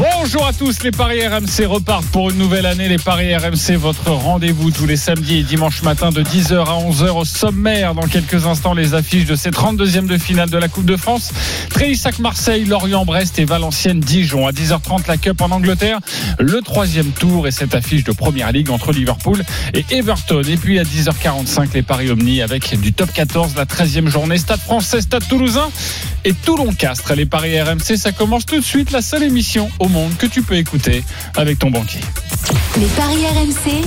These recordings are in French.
Bonjour à tous, les Paris RMC repartent pour une nouvelle année. Les Paris RMC, votre rendez-vous tous les samedis et dimanches matin de 10h à 11h au sommaire. Dans quelques instants, les affiches de ces 32e de finale de la Coupe de France. Trélissac Marseille, Lorient-Brest et Valenciennes-Dijon. À 10h30, la Cup en Angleterre. Le troisième tour et cette affiche de Première Ligue entre Liverpool et Everton. Et puis à 10h45, les Paris Omni avec du top 14, la 13e journée. Stade français, Stade toulousain et Toulon-Castres. Les Paris RMC, ça commence tout de suite. La seule émission monde que tu peux écouter avec ton banquier. Les paris RMC,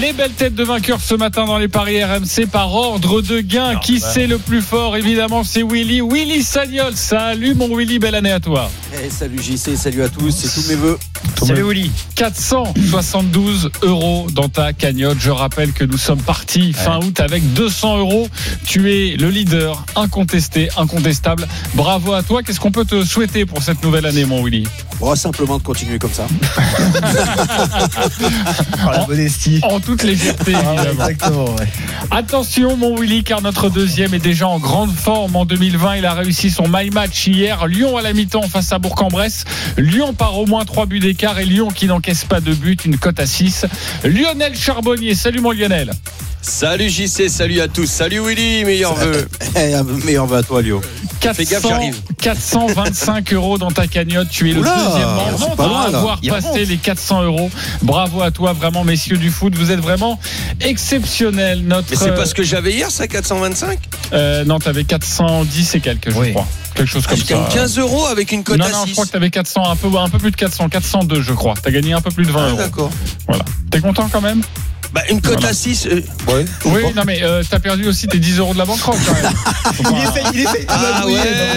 Les belles têtes de vainqueurs ce matin dans les paris RMC par ordre de gain. Qui c'est le plus fort Évidemment, c'est Willy. Willy Sagnol. Salut mon Willy, belle année à toi. Eh, salut JC, salut à tous, c'est tous mes voeux. Salut Willy. 472 euros dans ta cagnotte. Je rappelle que nous sommes partis fin août avec 200 euros. Tu es le leader incontesté, incontestable. Bravo à toi. Qu'est-ce qu'on peut te souhaiter pour cette nouvelle année, mon Willy Bon, simplement de continuer comme ça. En- En toute légèreté. Exactement, ouais. Attention, mon Willy, car notre deuxième est déjà en grande forme en 2020. Il a réussi son my match hier. Lyon à la mi-temps face à Bourg-en-Bresse. Lyon par au moins 3 buts d'écart et Lyon qui n'encaisse pas de but, une cote à 6. Lionel Charbonnier. Salut mon Lionel. Salut JC, salut à tous. Salut Willy, meilleur vœu. Eh, meilleur vœu à toi, Lio. Fais gaffe, 400 j'arrive. 425 euros dans ta cagnotte. Tu es le Oula, deuxième à loin, là. avoir passé les 400 euros. Bravo à toi, vraiment, messieurs du foot. Vous êtes vraiment exceptionnels. Notre, Mais c'est pas ce que j'avais hier, ça, 425 Euh, non, t'avais 410 et quelques, je Oui. crois. Quelque chose comme ça. gagne 15 euros avec une cote non, à non, 6. je crois que t'avais 400, un peu, un peu plus de 400, 402, je crois. T'as gagné un peu plus de 20 Ah, euros. d'accord. Voilà. T'es content quand même? Bah, une cote Voilà. à 6. Ouais. Oui, non, mais euh, t'as perdu aussi tes 10 euros de la banqueroute quand même. Il essaye, il essaye. Ah ouais,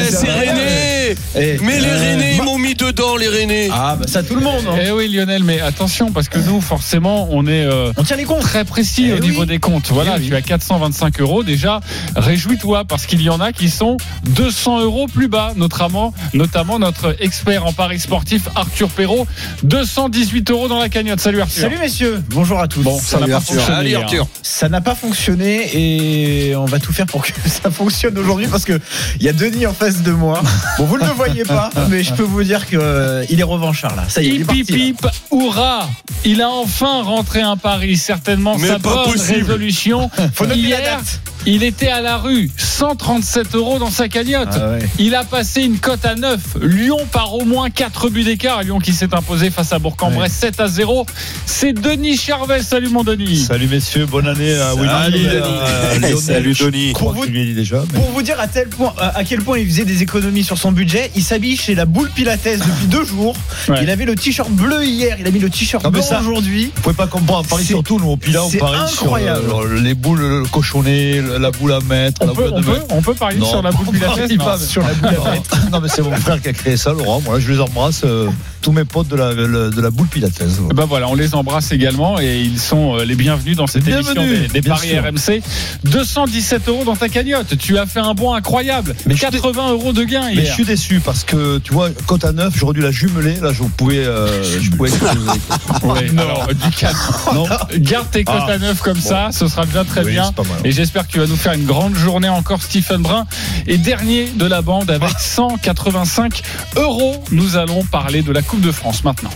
c'est René Eh, Mais les euh, Rennais, ils m'ont mis dedans, les Rennais Ah, bah ça, tout le monde. hein. Eh oui, Lionel, mais attention, parce que nous, forcément, on est euh, On tient les comptes. très précis Eh au oui. niveau des comptes. Voilà, Eh oui. tu as 425 euros. Déjà, réjouis-toi, parce qu'il y en a qui sont 200 euros plus bas, notamment, notamment notre expert en paris sportif, Arthur Perrault. 218 euros dans la cagnotte. Salut Arthur. Salut messieurs, bonjour à tous. Bon, ça n'a Salut, pas Arthur. Ça n'a pas fonctionné et on va tout faire pour que ça fonctionne aujourd'hui parce que il y a Denis en face de moi. Bon, vous ne le voyez pas, mais je peux vous dire que euh, il est revanchard là. Ça y est, il est parti. hip, hurrah Il a enfin rentré un pari, certainement Mais sa pas bonne possible. résolution. Faut noter la date. Il était à la rue, 137 euros dans sa cagnotte. Ah ouais. Il a passé une cote à 9. Lyon par au moins 4 buts d'écart. Lyon qui s'est imposé face à Bourg-en-Bresse 7 à 0. C'est Denis Charvet. Salut mon Denis. Salut messieurs, bonne année à Willy. Salut, Denis. Lionel. Salut, Denis. Pour vous- tu lui as dit déjà. mais- Pour vous dire à tel point, à quel point il faisait des économies sur son budget, il s'habille chez la boule Pilates depuis deux jours. Ouais. Il avait le t-shirt bleu hier, il a mis le t-shirt blanc ça- aujourd'hui. Vous pouvez pas comprendre, on parie C'est- sur tout, nous, au Pilat, on c'est parie sur incroyable. euh, les boules, le cochonnet, la boule à mettre, On la peut, boule on, de peut, on peut parier Non, sur la boule Pilates pas, Sur la boule à mettre. Non, mais c'est mon frère qui a créé ça, Laurent. Moi, je les embrasse, euh, tous mes potes de la, de la boule Pilates. Eh Ben voilà, on les embrasse également et ils sont euh, les bienvenus dans cette émission Bienvenue, des, des bien paris sûr. RMC. 217 euros dans ta cagnotte. Tu as fait un bond incroyable. Mais je suis 80 euros de gain Mais hier. je suis déçu parce que, tu vois, cote à 9, j'aurais dû la jumeler. Là, je pouvais. euh, je pouvais Ouais, alors, du calme. non Garde tes cotes Ah, à 9 comme bon. ça, ce sera déjà très Oui, bien. Et j'espère que tu vas nous faire une grande journée encore, Stephen Brun. Et dernier de la bande avec Ah. 185 euros. Nous allons parler de la Coupe de France maintenant.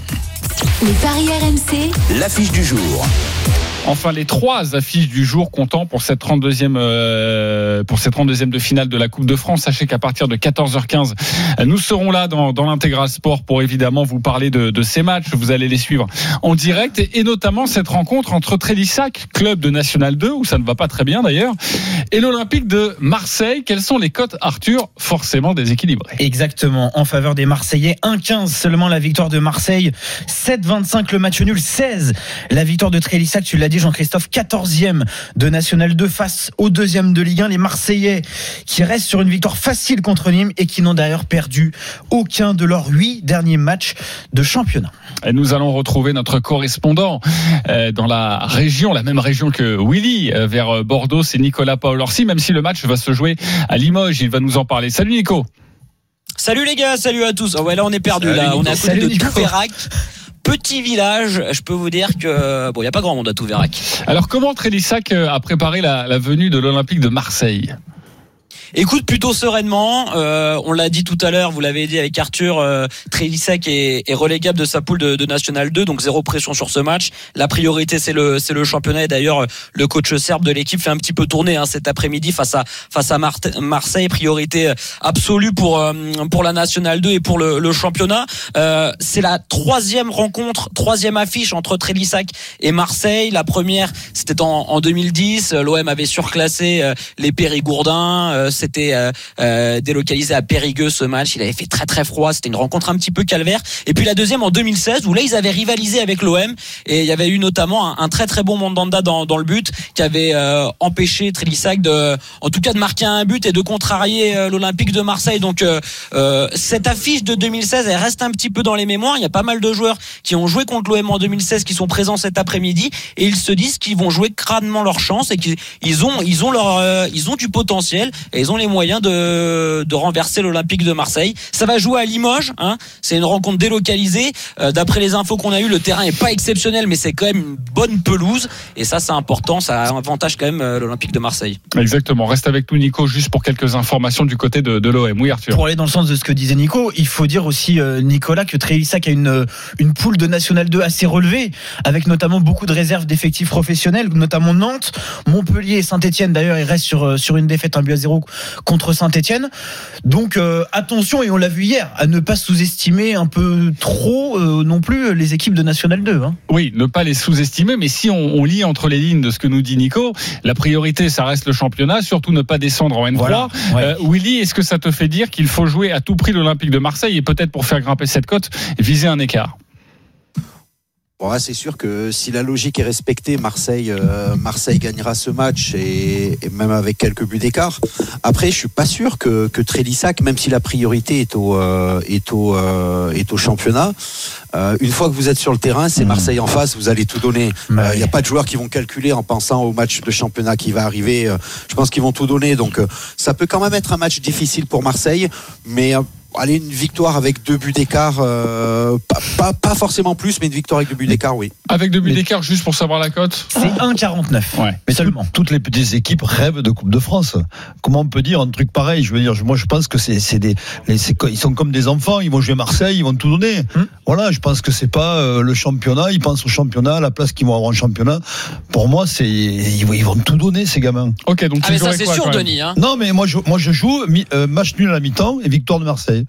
Les paris RMC, L'affiche du jour. Enfin, les trois affiches du jour comptant pour cette 32e, euh, pour cette 32e de finale de la Coupe de France. Sachez qu'à partir de 14h15, nous serons là dans, dans l'intégral sport pour évidemment vous parler de, ces matchs. Vous allez les suivre en direct et, et notamment cette rencontre entre Trélissac, club de National 2, où ça ne va pas très bien d'ailleurs, et l'Olympique de Marseille. Quelles sont les cotes, Arthur? Forcément déséquilibrées. Exactement, en faveur des Marseillais. 1-15 seulement la victoire de Marseille. 7-25 le match nul. 16 la victoire de Trélissac. Tu l'as dit Jean-Christophe, 14e de National 2 face au deuxième de Ligue 1. Les Marseillais qui restent sur une victoire facile contre Nîmes et qui n'ont d'ailleurs perdu aucun de leurs huit derniers matchs de championnat. Et nous allons retrouver notre correspondant euh, dans la région, la même région que Willy, euh, vers euh, Bordeaux, c'est Nicolas Paolorsi, même si le match va se jouer à Limoges, il va nous en parler. Salut Nico Salut les gars, salut à tous. Oh ouais, là on est perdu Salut, là, Nico. on est à côté Salut, de. Petit village, je peux vous dire que bon, il y a pas grand monde à Touverac. Alors comment Trélissac euh, a préparé la venue de l'Olympique de Marseille? Écoute plutôt sereinement. Euh, on l'a dit tout à l'heure, vous l'avez dit avec Arthur, euh, Trélissac est, est relégable de sa poule de, de National 2, donc zéro pression sur ce match. La priorité c'est le c'est le championnat. Et d'ailleurs, le coach serbe de l'équipe fait un petit peu tourner hein, cet après-midi face à face à Marseille. Priorité absolue pour euh, pour la National 2 et pour le, le championnat. Euh, c'est la troisième rencontre, troisième affiche entre Trélissac et Marseille. La première, c'était en, en 2010. L'OM avait surclassé euh, les Périgourdins. C'était euh, euh, délocalisé à Périgueux ce match. Il avait fait très très froid. C'était une rencontre un petit peu calvaire. Et puis la deuxième en 2016 où là ils avaient rivalisé avec l'OM et il y avait eu notamment un, très très bon Mandanda dans, dans le but qui avait euh, empêché Trélissac de, en tout cas de marquer un but et de contrarier l'Olympique de Marseille. Donc cette affiche de 2016 elle reste un petit peu dans les mémoires. Il y a pas mal de joueurs qui ont joué contre l'OM en 2016 qui sont présents cet après-midi et ils se disent qu'ils vont jouer crânement leur chance et qu'ils ils ont ils ont leur euh, ils ont du potentiel les moyens de de renverser l'Olympique de Marseille. Ça va jouer à Limoges. Hein. C'est une rencontre délocalisée. Euh, D'après les infos qu'on a eues, le terrain est pas exceptionnel, mais c'est quand même une bonne pelouse et ça c'est important. Ça avantage quand même euh, l'Olympique de Marseille. Exactement. Reste avec nous Nico juste pour quelques informations du côté de, de l'OM. Oui Arthur. Pour aller dans le sens de ce que disait Nico, il faut dire aussi euh, Nicolas que Trélissac a une une poule de National 2 assez relevée, avec notamment beaucoup de réserves d'effectifs professionnels, notamment Nantes, Montpellier et Saint-Etienne. D'ailleurs, il reste sur sur une défaite un but à zéro contre Saint-Etienne. Donc euh, attention et on l'a vu hier à ne pas sous-estimer un peu trop euh, non plus les équipes de National 2. Hein. Oui, ne pas les sous-estimer, mais si on, on lit entre les lignes de ce que nous dit Nico, la priorité, ça reste le championnat, surtout ne pas descendre en N3. Voilà, ouais. Euh, Willy, est-ce que ça te fait dire qu'il faut jouer à tout prix l'Olympique de Marseille et peut-être pour faire grimper cette cote, viser un écart? Bon, c'est sûr que si la logique est respectée, Marseille, euh, Marseille gagnera ce match et, et même avec quelques buts d'écart. Après, je suis pas sûr que, que Trélissac, même si la priorité est au, euh, est au, euh, est au championnat, une fois que vous êtes sur le terrain, c'est Mhm. Marseille en face, vous allez tout donner. Il Bah n'y a pas de joueurs qui vont calculer en pensant au match de championnat qui va arriver. Je pense qu'ils vont tout donner. Donc, ça peut quand même être un match difficile pour Marseille, mais allez, une victoire avec deux buts d'écart, euh, pas, pas, pas forcément plus, mais une victoire avec deux buts d'écart, oui. Avec deux buts d'écart, juste pour savoir la cote C'est 1,49. Ouais. Mais Seulement. tout- toutes les petites équipes rêvent de Coupe de France. Comment on peut dire un truc pareil? Je veux dire, moi je pense que c'est c'est des, les- ils sont comme des enfants. Ils vont jouer Marseille, ils vont tout donner. Hum. Voilà, je pense que c'est pas euh, le championnat. Ils pensent au championnat, la place qu'ils vont avoir en championnat. Pour moi, c'est ils, vont- ils vont tout donner ces gamins. Ok, donc Ah mais ça c'est sûr, Denis. Hein. Non, mais moi je moi je joue mi- euh, match nul à la mi-temps et victoire de Marseille.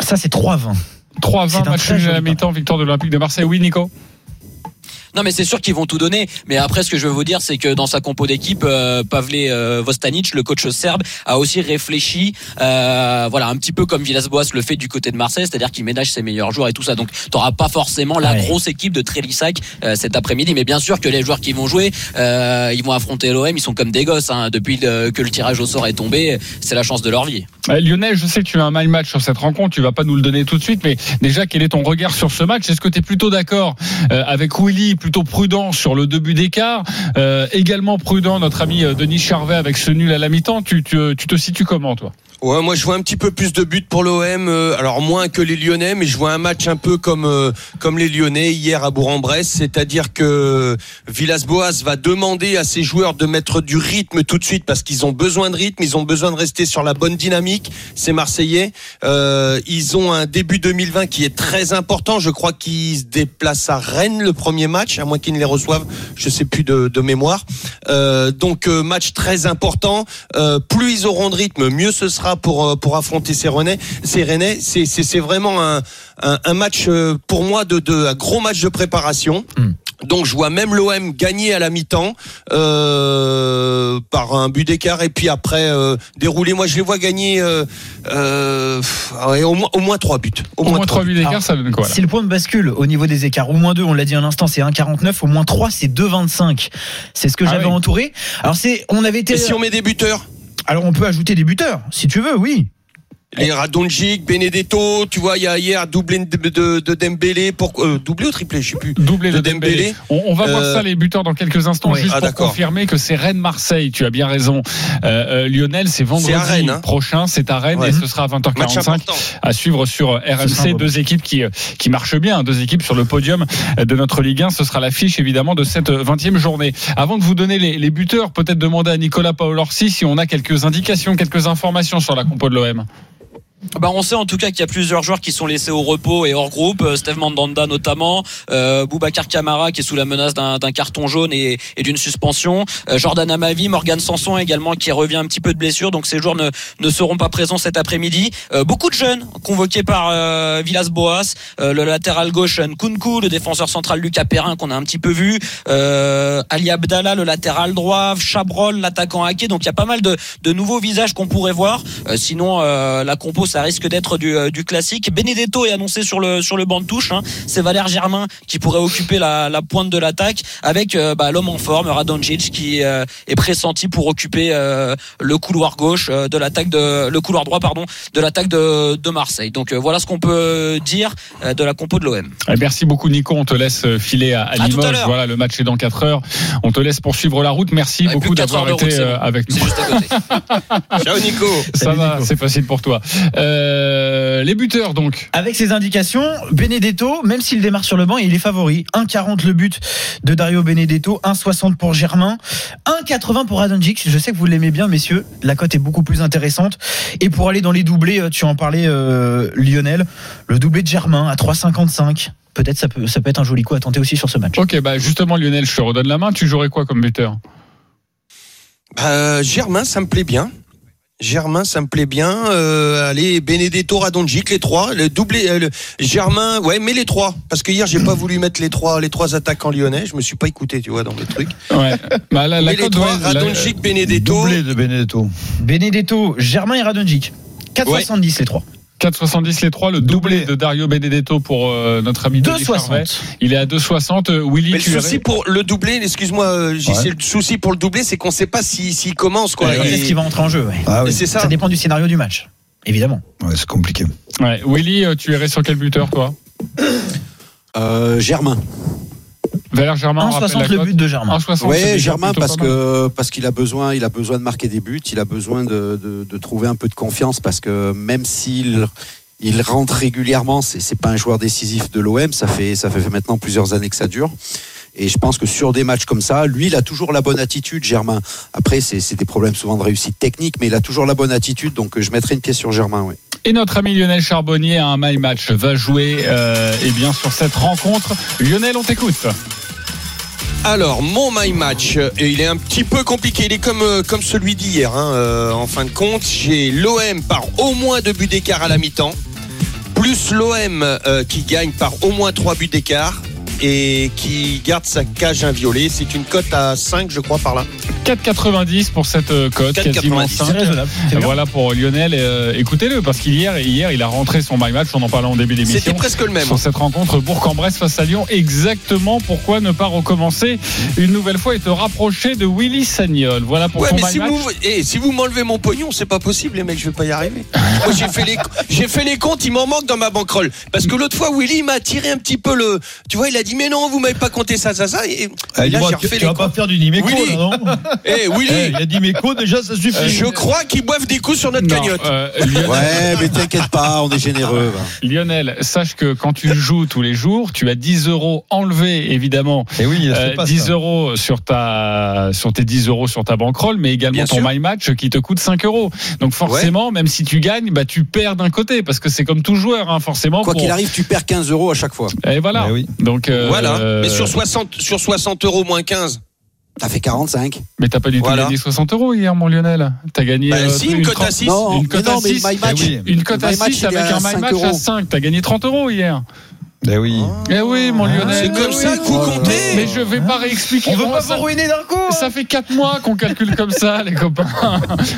Ça c'est 3,20. 3-20 C'est un match très nul à la mi-temps, victoire de l'Olympique de Marseille. Oui, Nico? Non mais c'est sûr qu'ils vont tout donner. Mais après ce que je veux vous dire c'est que dans sa compo d'équipe, euh, Pavle euh, Vostanic, le coach serbe, a aussi réfléchi, euh, voilà un petit peu comme Villas-Boas le fait du côté de Marseille, c'est-à-dire qu'il ménage ses meilleurs joueurs et tout ça. Donc t'auras pas forcément la Ouais. grosse équipe de Trélissac euh, cet après-midi. Mais bien sûr que les joueurs qui vont jouer, euh, ils vont affronter l'OM, ils sont comme des gosses. Hein. Depuis que le tirage au sort est tombé, c'est la chance de leur vie. Lionel, je sais que tu as un mal match sur cette rencontre, tu vas pas nous le donner tout de suite, mais déjà, quel est ton regard sur ce match? Est-ce que tu es plutôt d'accord euh, avec Willy, plutôt prudent sur le début d'écart euh, Également prudent, notre ami euh, Denis Charvet avec ce nul à la mi-temps. Tu, tu, tu te situes comment, toi? Ouais, moi je vois un petit peu plus de buts pour l'OM, euh, alors moins que les Lyonnais, mais je vois un match un peu comme euh, comme les Lyonnais hier à Bourg-en-Bresse, c'est-à-dire que Villas-Boas va demander à ses joueurs de mettre du rythme tout de suite parce qu'ils ont besoin de rythme, ils ont besoin de rester sur la bonne dynamique. Ces Marseillais, euh, ils ont un début 2020 qui est très important. Je crois qu'ils se déplacent à Rennes le premier match, à moins qu'ils ne les reçoivent, je sais plus de, mémoire. Euh, donc euh, match très important. Euh, plus ils auront de rythme, mieux ce sera pour pour affronter ces Rennais. Ces Rennais, c'est c'est vraiment un un, match pour moi de, de un gros match de préparation. Hmm. Donc je vois même l'OM gagner à la mi-temps euh, par un but d'écart et puis après euh, dérouler. Moi je les vois gagner euh, euh, ouais, au moins au moins trois buts. Au moins 3 trois buts d'écart, ça donne quoi là Si le point de bascule au niveau des écarts, au moins 2, on l'a dit un instant, c'est 1,49, au moins 3, c'est 2,25. C'est ce que Ah j'avais oui. entouré. Alors c'est, on avait été. Et si on met des buteurs? Alors on peut ajouter des buteurs, si tu veux, oui. Les Radonjic, Benedetto, tu vois, il y a hier doublé de, de, de Dembélé pour euh, doublé ou triplé, je sais plus. Doublé de de Dembélé. Dembélé. On, on va voir Euh, ça les buteurs dans quelques instants oui. juste Ah, pour confirmer que c'est Rennes Marseille. Tu as bien raison. Euh, euh, Lionel, c'est vendredi Rennes, hein. prochain, c'est à Rennes Ouais. et ce sera à Match 20h45 important. à suivre sur RMC. Deux équipes qui qui marchent bien, deux équipes sur le podium de notre Ligue 1. Ce sera l'affiche évidemment de cette 20e journée. Avant de vous donner les, les buteurs, peut-être demander à Nicolas Paolorsi si on a quelques indications, quelques informations sur la compo de l'OM. Bah, on sait en tout cas qu'il y a plusieurs joueurs qui sont laissés au repos et hors groupe. Euh, Steve Mandanda notamment, euh, Boubacar Camara qui est sous la menace d'un carton jaune et, et d'une suspension. Euh, Jordan Amavi, Morgan Sanson également qui revient un petit peu de blessure. Donc ces joueurs ne, ne seront pas présents cet après-midi. Euh, beaucoup de jeunes convoqués par euh, Villas-Boas, euh, le latéral gauche Nkunku, le défenseur central Lucas Perrin qu'on a un petit peu vu, Ali Abdallah, le latéral droit, Chabrol, l'attaquant hacké. Donc il y a pas mal de, de nouveaux visages qu'on pourrait voir. Sinon la compo ça risque d'être du, euh, du classique. Benedetto est annoncé sur le sur le banc de touche. hein. C'est Valère Germain qui pourrait occuper la, la pointe de l'attaque avec euh, bah, l'homme en forme Radonjic qui euh, est pressenti pour occuper euh, le couloir gauche euh, de l'attaque de le couloir droit pardon de l'attaque de, de Marseille. Donc euh, voilà ce qu'on peut dire euh, de la compo de l'OM. Eh, Merci beaucoup Nico, on te laisse filer à, à À tout à Limoges. Voilà, le match est dans 4 heures. On te laisse poursuivre la route. Merci beaucoup d'avoir route, été euh, bon. avec nous. Juste à côté. Ciao Nico. Ça Salut, va, Nico. c'est facile pour toi. Euh, les buteurs donc. Avec ces indications, Benedetto, même s'il démarre sur le banc, il est favori. 1,40 le but de Dario Benedetto, 1,60 pour Germain, 1,80 pour Radonjic. Je sais que vous l'aimez bien, messieurs. La cote est beaucoup plus intéressante. Et pour aller dans les doublés, euh, tu en parlais, euh, Lionel, le doublé de Germain à 3,55. Peut-être ça peut, ça peut être un joli coup à tenter aussi sur ce match. Ok, bah justement Lionel, je te redonne la main. Tu jouerais quoi comme buteur? Euh, Germain, ça me plaît bien. Germain, ça me plaît bien. Euh, allez, Benedetto, Radonjic, les trois. Le doublé, euh, le- Germain, ouais, mais les trois. Parce que hier, j'ai pas voulu mettre les trois, les trois attaquants lyonnais. Je me suis pas écouté, tu vois, dans mes trucs. Ouais. Bah, la, la mais les trois, Radonjic, Benedetto. Doublé de Benedetto. Benedetto, Germain et Radonjic. 4,70 les trois. 4,70 les trois, le doublé de Dario Benedetto pour euh, notre ami Denis Charvet. 2,60. Il est à 2,60. Euh, Willy, Mais le souci pour le doublé, excuse-moi, euh, Ouais. le souci pour le doublé, c'est qu'on sait pas s'il s'il commence, quoi. Et- qu'il va entrer en jeu ouais. Ah oui, C'est ça. Ça dépend du scénario du match, évidemment. Ouais, c'est compliqué. Ouais. Willy, tu irais sur quel buteur toi? Euh, Germain. Valère Germain, on rappelle 1,60 la le but de Germain. 1,60, c'est Oui, Germain parce que parce qu'il a besoin, il a besoin de marquer des buts, il a besoin de, de, de trouver un peu de confiance parce que même s'il il rentre régulièrement, c'est c'est pas un joueur décisif de l'OM, ça fait ça fait maintenant plusieurs années que ça dure. Et je pense que sur des matchs comme ça, lui, il a toujours la bonne attitude, Germain. Après, c'est c'est des problèmes souvent de réussite technique, mais il a toujours la bonne attitude, donc euh, je mettrai une pièce sur Germain. Oui. Et notre ami Lionel Charbonnier a un my match, va jouer euh, eh bien sur cette rencontre. Lionel, on t'écoute. Alors, mon my match, euh, il est un petit peu compliqué. Il est comme, euh, celui d'hier. hein. Euh, en fin de compte, j'ai l'OM par au moins deux buts d'écart à la mi-temps, plus l'OM qui gagne par au moins trois buts d'écart et qui garde sa cage inviolée. C'est une cote à 5, je crois, par là. 4,90 pour cette euh, cote, 4,90. quasiment C'est 5. raisonnable. c'est bien. Voilà pour Lionel. Euh, Écoutez-le, parce qu'hier, hier, il a rentré son my match. On en parlait en début C'était d'émission. presque le même. Sur cette rencontre Bourg-en-Bresse face à Lyon, exactement pourquoi ne pas recommencer une nouvelle fois et te rapprocher de Willy Sagnol. Voilà pour Ouais, ton mais my si match. vous, eh, si vous m'enlevez mon pognon, c'est pas possible, les mecs, je vais pas y arriver. Moi, j'ai fait les, j'ai fait les comptes, il m'en manque dans ma banquerolle. Parce que l'autre fois, Willy m'a tiré un petit peu le, tu vois, il a dit, mais non, vous m'avez pas compté ça, ça, ça. Et, Ah, et là, tu, vas pas faire du Nimeco, Willy. là, non Eh, Willy, Eh, Il a dit Meco, déjà, ça suffit. je crois qu'ils boivent des coups sur notre Non, cagnotte. euh, Lionel, Ouais, mais t'inquiète pas, on est généreux. va. Lionel, sache que quand tu joues tous les jours, tu as 10 euros enlevés, évidemment. Et oui, Euh, pas 10 ça. euros sur ta sur tes 10 euros sur ta banquerolle, mais également Bien ton sûr. my match qui te coûte 5 euros. Donc forcément, même si tu gagnes, bah tu perds d'un côté parce que c'est comme tout joueur, hein, forcément. Quoi pour- qu'il arrive, tu perds 15 euros à chaque fois. Et voilà. Eh oui. Donc euh, Voilà. euh, Mais sur 60, sur 60 euros moins 15. T'as fait 45. mais t'as pas du tout Voilà. gagné 60 euros hier, mon Lionel. T'as gagné Bah, euh, si, une cote à trente- 6. Non, une cote à mais six. le my match, Eh oui. Une cote Le à my match, 6 il est avec un my 5 match à euros. 5. T'as gagné 30 euros hier. Ben oui. Eh oui, mon Lionel. C'est comme oui. ça que vous comptez Mais je vais pas réexpliquer. On veut pas ça- vous ruiner d'un coup. Ça fait 4 mois qu'on calcule comme ça, les copains.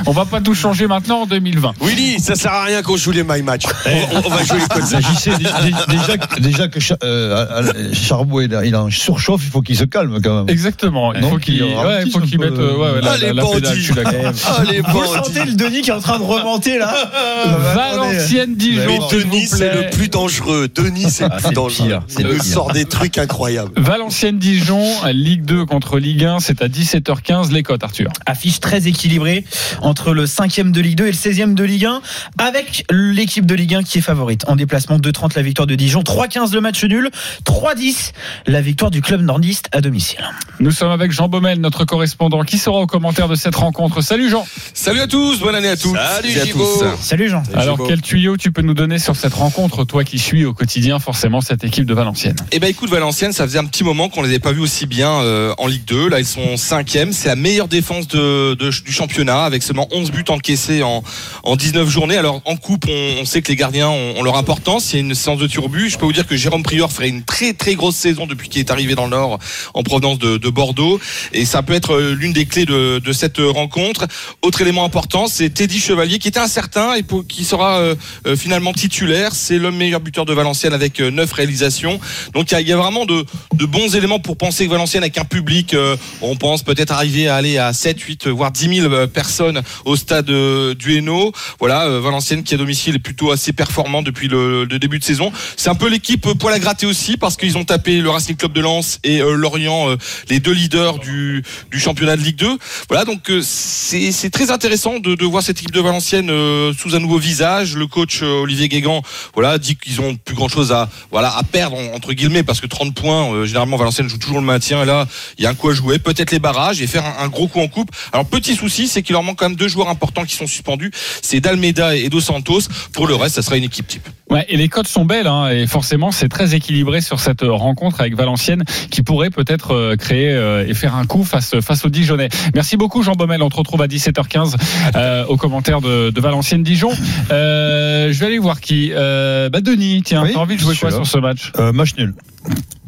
On va pas tout changer maintenant en 2020. Willy, ça sert à rien qu'on joue les my match. On, on va jouer les codes. Dé- déjà, que- déjà que euh, Charbot il, en surchauffe, il faut qu'il se calme quand même. Exactement. Il faut qu'il il ouais, faut qu'il mette euh, ouais, ouais, la, Ah, les la- la. Ah, Vous sentez le Denis qui est en train de remonter là Valenciennes Dijon. Mais Denis, c'est le plus dangereux. Denis, c'est le Ah, plus c'est le dangereux. pire, c'est Il sort des trucs incroyables. Valenciennes Dijon, Ligue 2 contre Ligue 1, c'est à 17h15 les cotes Arthur. Affiche très équilibrée entre le 5e de Ligue 2 et le 16e de Ligue 1, avec l'équipe de Ligue 1 qui est favorite. En déplacement, 2-30 la victoire de Dijon, 3-15 le match nul, 3-10 la victoire du club nordiste à domicile. Nous sommes avec Jean Baumel, notre correspondant, qui sera au commentaire de cette rencontre. Salut Jean. Salut à tous, bonne année à tous. Salut, et à tous. Salut Jean. Alors quel tuyau tu peux nous donner sur cette rencontre, toi qui suis au quotidien forcément cette équipe de Valenciennes Eh ben écoute Valenciennes, ça faisait un petit moment qu'on les avait pas vus aussi bien euh, en Ligue 2. Là ils sont cinquième, c'est la meilleure défense de, de- du championnat avec seulement 11 buts encaissés en, en 19 journées. Alors en coupe, on, on sait que les gardiens ont, ont leur importance. Il y a une séance de but. Je peux vous dire que Jérôme Prior ferait une très très grosse saison depuis qu'il est arrivé dans le Nord en provenance de, de Bordeaux et ça peut être euh, l'une des clés de, de cette rencontre. Autre élément important, c'est Teddy Chevalier qui était incertain et qui sera euh, euh, finalement titulaire. C'est le meilleur buteur de Valenciennes avec euh, neuf réalisations. Donc il y a, vraiment de, bons éléments pour penser que Valenciennes avec un public, euh, on pense peut-être arriver à aller à 7, 8, voire 10 000 euh, personnes au stade euh, du Hainaut. Voilà, Valenciennes qui à domicile est plutôt assez performant depuis le, début de saison. C'est un peu l'équipe poil à gratter aussi parce qu'ils ont tapé le Racing Club de Lens et Lorient, les deux leaders du, championnat de Ligue 2. Voilà, donc c'est très intéressant de, voir cette équipe de Valenciennes sous un nouveau visage. Le coach Olivier Guégan, voilà, dit qu'ils ont plus grand chose à à perdre en- entre guillemets parce que 30 points, euh, généralement Valenciennes joue toujours le maintien. Et là, il y a un coup à jouer, peut-être les barrages et faire un, un gros coup en coupe. Alors petit souci, c'est qu'il leur manque quand même deux joueurs importants qui sont suspendus. C'est Dalmeida et Dos Santos. Pour le reste, ça sera une équipe type. Ouais, et les cotes sont belles, hein, et forcément c'est très équilibré sur cette euh, rencontre avec Valenciennes qui pourrait peut-être euh, créer euh, et faire un coup face face aux Dijonais. Merci beaucoup Jean Baumel, on te retrouve à 17h15 euh, au commentaire de, de Valenciennes Dijon. Euh, je vais aller voir qui. Euh, bah Denis, tiens, Oui, t'as envie de jouer quoi sur ce match Euh, match nul.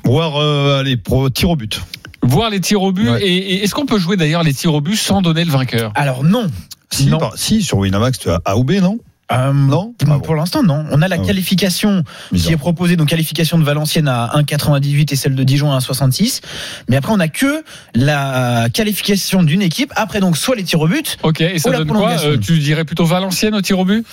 Voir, euh, allez, pro, tir au but. Voir les tirs au but Ouais. et, et est-ce qu'on peut jouer d'ailleurs les tirs au but sans donner le vainqueur? Alors non. Si, Non. par- si sur Winamax, tu as A ou B, non? Euh, Non Ah bon. Pour l'instant, non. On a la Ah bon. qualification qui est proposée, donc qualification de Valenciennes à 1,98 et celle de Dijon à 1,66. Mais après, on a que la qualification d'une équipe. Après, donc, soit les tirs au but. Ok, et ça donne quoi. Euh, Tu dirais plutôt Valenciennes au tir au but?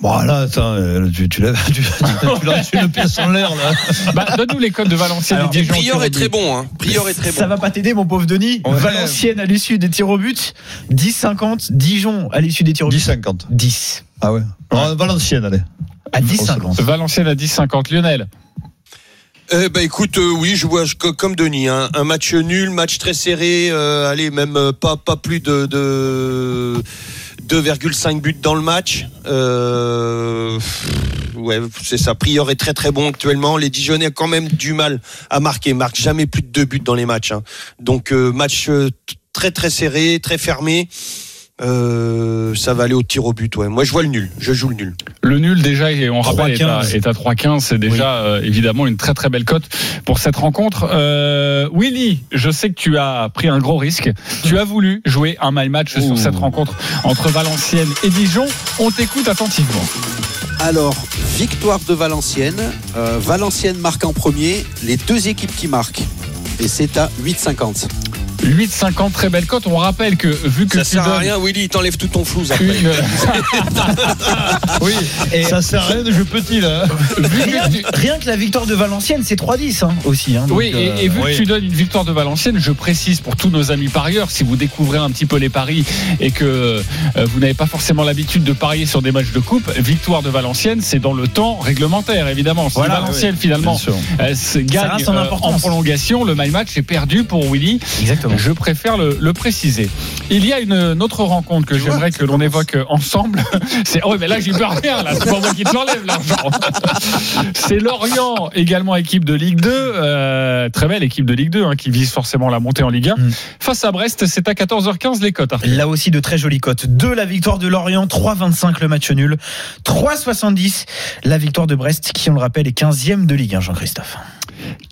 Bon, là, attends, euh, tu, tu, lèves- tu, tu une pièce en l'air, là. bah, Donne-nous les codes de Valenciennes Alors, et Dijon. Prior est but. très bon. Hein. Prior est très Ça bon. va pas t'aider, mon pauvre Denis. Ouais. Valenciennes à l'issue des tirs au but, 10,50. Dijon à l'issue des tirs au but, 10-50. 10. Ah ouais. Alors, Valenciennes, allez. À 10,50. Valenciennes à 10,50. Lionel Eh ben écoute, euh, oui, je vois je- comme Denis, hein, un match nul, match très serré. euh, allez, même euh, pas pas plus de, de 2,5 buts dans le match. Euh, ouais, c'est ça. Prior est très très bon actuellement. Les Dijonais ont quand même du mal à marquer. Marquent jamais plus de deux buts dans les matchs. hein. Donc euh, match euh, très très serré, très fermé. Euh, ça va aller au tir au but. Ouais. Moi, je vois le nul. Je joue le nul. Le nul déjà, et on rappelle, est à, 3,15. est à 3,15. C'est déjà euh, évidemment une très très belle cote pour cette rencontre. Euh, Willy, je sais que tu as pris un gros risque. Tu as voulu jouer un my match sur cette rencontre entre Valenciennes et Dijon. On t'écoute attentivement. Alors, victoire de Valenciennes. Euh, Valenciennes marque en premier. Les deux équipes qui marquent. Et c'est à 8,50. 8,50, très belle cote. On rappelle que vu que Ça tu sert à donnes rien, Willy. T'enlèves tout ton flou après. une... oui, Et Ça sert à rien de jouer petit, là. vu rien, que tu- rien que la victoire de Valenciennes, c'est 3-10 hein, aussi. Hein, donc, Oui, et, et vu oui. que tu donnes une victoire de Valenciennes, je précise pour tous nos amis parieurs, si vous découvrez un petit peu les paris et que euh, vous n'avez pas forcément l'habitude de parier sur des matchs de coupe, victoire de Valenciennes, c'est dans le temps réglementaire, évidemment. Si Voilà, Valenciennes, finalement, euh, se gagne en euh, en prolongation, le my match est perdu pour Willy. Exactement. Je préfère le, le préciser. Il y a une, une autre rencontre que j'aimerais que l'on évoque ensemble. C'est oh mais là j'y peux rien là. C'est pas moi qui te l'enlève l'argent. C'est Lorient également équipe de Ligue 2, euh, très belle équipe de Ligue 2 hein, qui vise forcément la montée en Ligue 1. Mm. Face à Brest, c'est à 14h15 les cotes. Arthur. Là aussi de très jolies cotes. 2 la victoire de Lorient, 3,25 le match nul, 3,70 la victoire de Brest qui on le rappelle est 15e de Ligue 1 Jean-Christophe.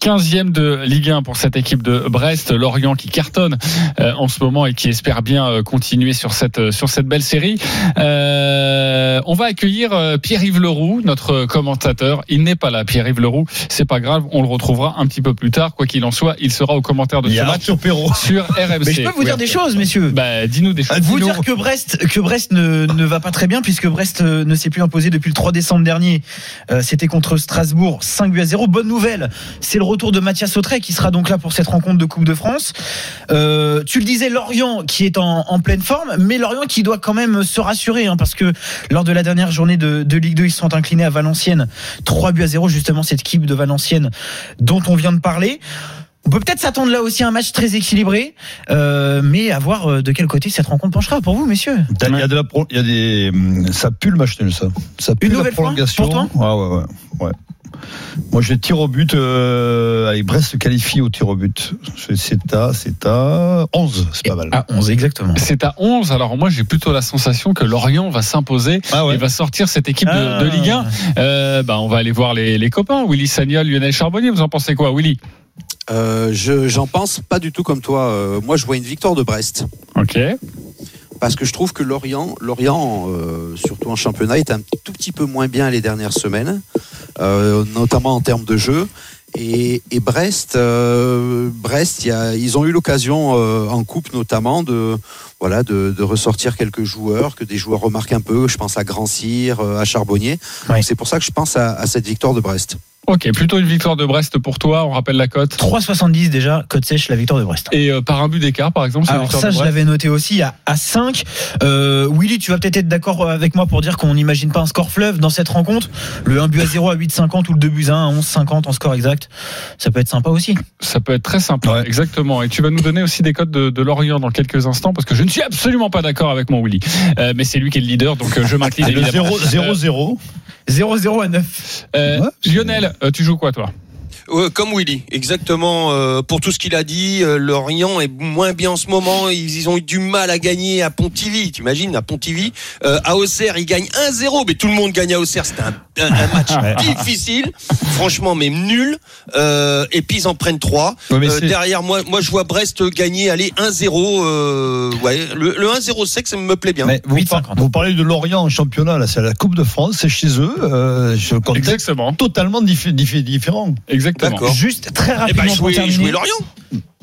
15e de Ligue 1 pour cette équipe de Brest, Lorient qui cartonne euh, en ce moment et qui espère bien euh, continuer sur cette euh, sur cette belle série. Euh, on va accueillir euh, Pierre-Yves Leroux, notre commentateur. Il n'est pas là, Pierre-Yves Leroux. C'est pas grave, on le retrouvera un petit peu plus tard. Quoi qu'il en soit, il sera au commentaire de ce a match Perrault. sur RMC. Mais je peux vous dire des choses messieurs. Bah, dis-nous des choses. Vous dire que Brest, que Brest ne, ne va pas très bien puisque Brest ne s'est plus imposé depuis le 3 décembre dernier. Euh, C'était contre Strasbourg, 5 buts à 0. Bonne nouvelle, c'est le retour de Mathias Autrey qui sera donc là pour cette rencontre de Coupe de France. Euh, tu le disais, Lorient qui est en, en pleine forme, mais Lorient qui doit quand même se rassurer hein, parce que lors de la dernière journée de, de Ligue 2, ils se sont inclinés à Valenciennes, 3 buts à 0 justement cette équipe de Valenciennes dont on vient de parler. On peut peut-être s'attendre là aussi à un match très équilibré, euh, mais à voir euh, de quel côté cette rencontre penchera pour vous, messieurs. Il y a de la pro- il y a des, ça pue le match nul, ça. Ça pue Une la nouvelle fois, prolongation. pour Ah ouais, ouais, ouais. Moi, je tire au but. Euh, allez, Brest se qualifie au tir au but. C'est- à, c'est à 11, c'est pas mal. À 11, exactement. C'est à 11. Alors moi, j'ai plutôt la sensation que Lorient va s'imposer Ah ouais. et va sortir cette équipe de, Ah. de Ligue 1. Euh, bah, on va aller voir les, les copains. Willy Sagnol, Lionel Charbonnier. Vous en pensez quoi, Willy? Euh, je j'en pense pas du tout comme toi. Euh, moi, je vois une victoire de Brest. Ok. Parce que je trouve que Lorient, Lorient euh, surtout en championnat, est un tout petit peu moins bien les dernières semaines, euh, notamment en termes de jeu. Et, et Brest, euh, Brest, y a- ils ont eu l'occasion euh, en coupe notamment de, voilà, de, de ressortir quelques joueurs que des joueurs remarquent un peu. Je pense à Grand Cyr, euh, à Charbonnier. C'est pour ça que je pense à, à cette victoire de Brest. Ok, plutôt une victoire de Brest pour toi. On rappelle la cote. 3,70 déjà, côte sèche, la victoire de Brest. Et euh, par un but d'écart, par exemple. Alors victoire ça, de je l'avais noté aussi à, à 5. Euh, Willy, tu vas peut-être être d'accord avec moi pour dire qu'on n'imagine pas un score fleuve dans cette rencontre. Le 1 but à 0 à 8,50 ou le 2 buts à 1 à 11,50 en score exact. Ça peut être sympa aussi. Ça peut être très sympa, Ouais. exactement. Et tu vas nous donner aussi des cotes de, de Lorient dans quelques instants, parce que je ne suis absolument pas d'accord avec mon Willy. Euh, mais c'est lui qui est le leader, donc euh, je m'incline Et le évidemment. 0-0. 0-0 à 9. Euh, Ouais. Lionel, euh, tu joues quoi toi? Comme Willy, exactement. euh, pour tout ce qu'il a dit, euh, Lorient est moins bien en ce moment. Ils, ils ont eu du mal à gagner à Pontivy. T'imagines, à Pontivy. Euh, à Auxerre, ils gagnent 1-0. Mais tout le monde gagne à Auxerre. C'était un, un- un match difficile. Franchement, même nul. Euh, et puis ils en prennent 3. Ouais, mais c'est- derrière, moi, moi, je vois Brest gagner, aller 1-0. Euh, ouais, le, le 1-0 sec, ça me plaît bien. Mais vous, 8,50. par- vous parlez de Lorient en championnat, là, c'est la Coupe de France, c'est chez eux. Euh, je- contexte Exactement. totalement diffé- diffé- différent. Exactement. D'accord. Juste très Eh rapidement ben, pour jouez, terminer. jouez Lorient.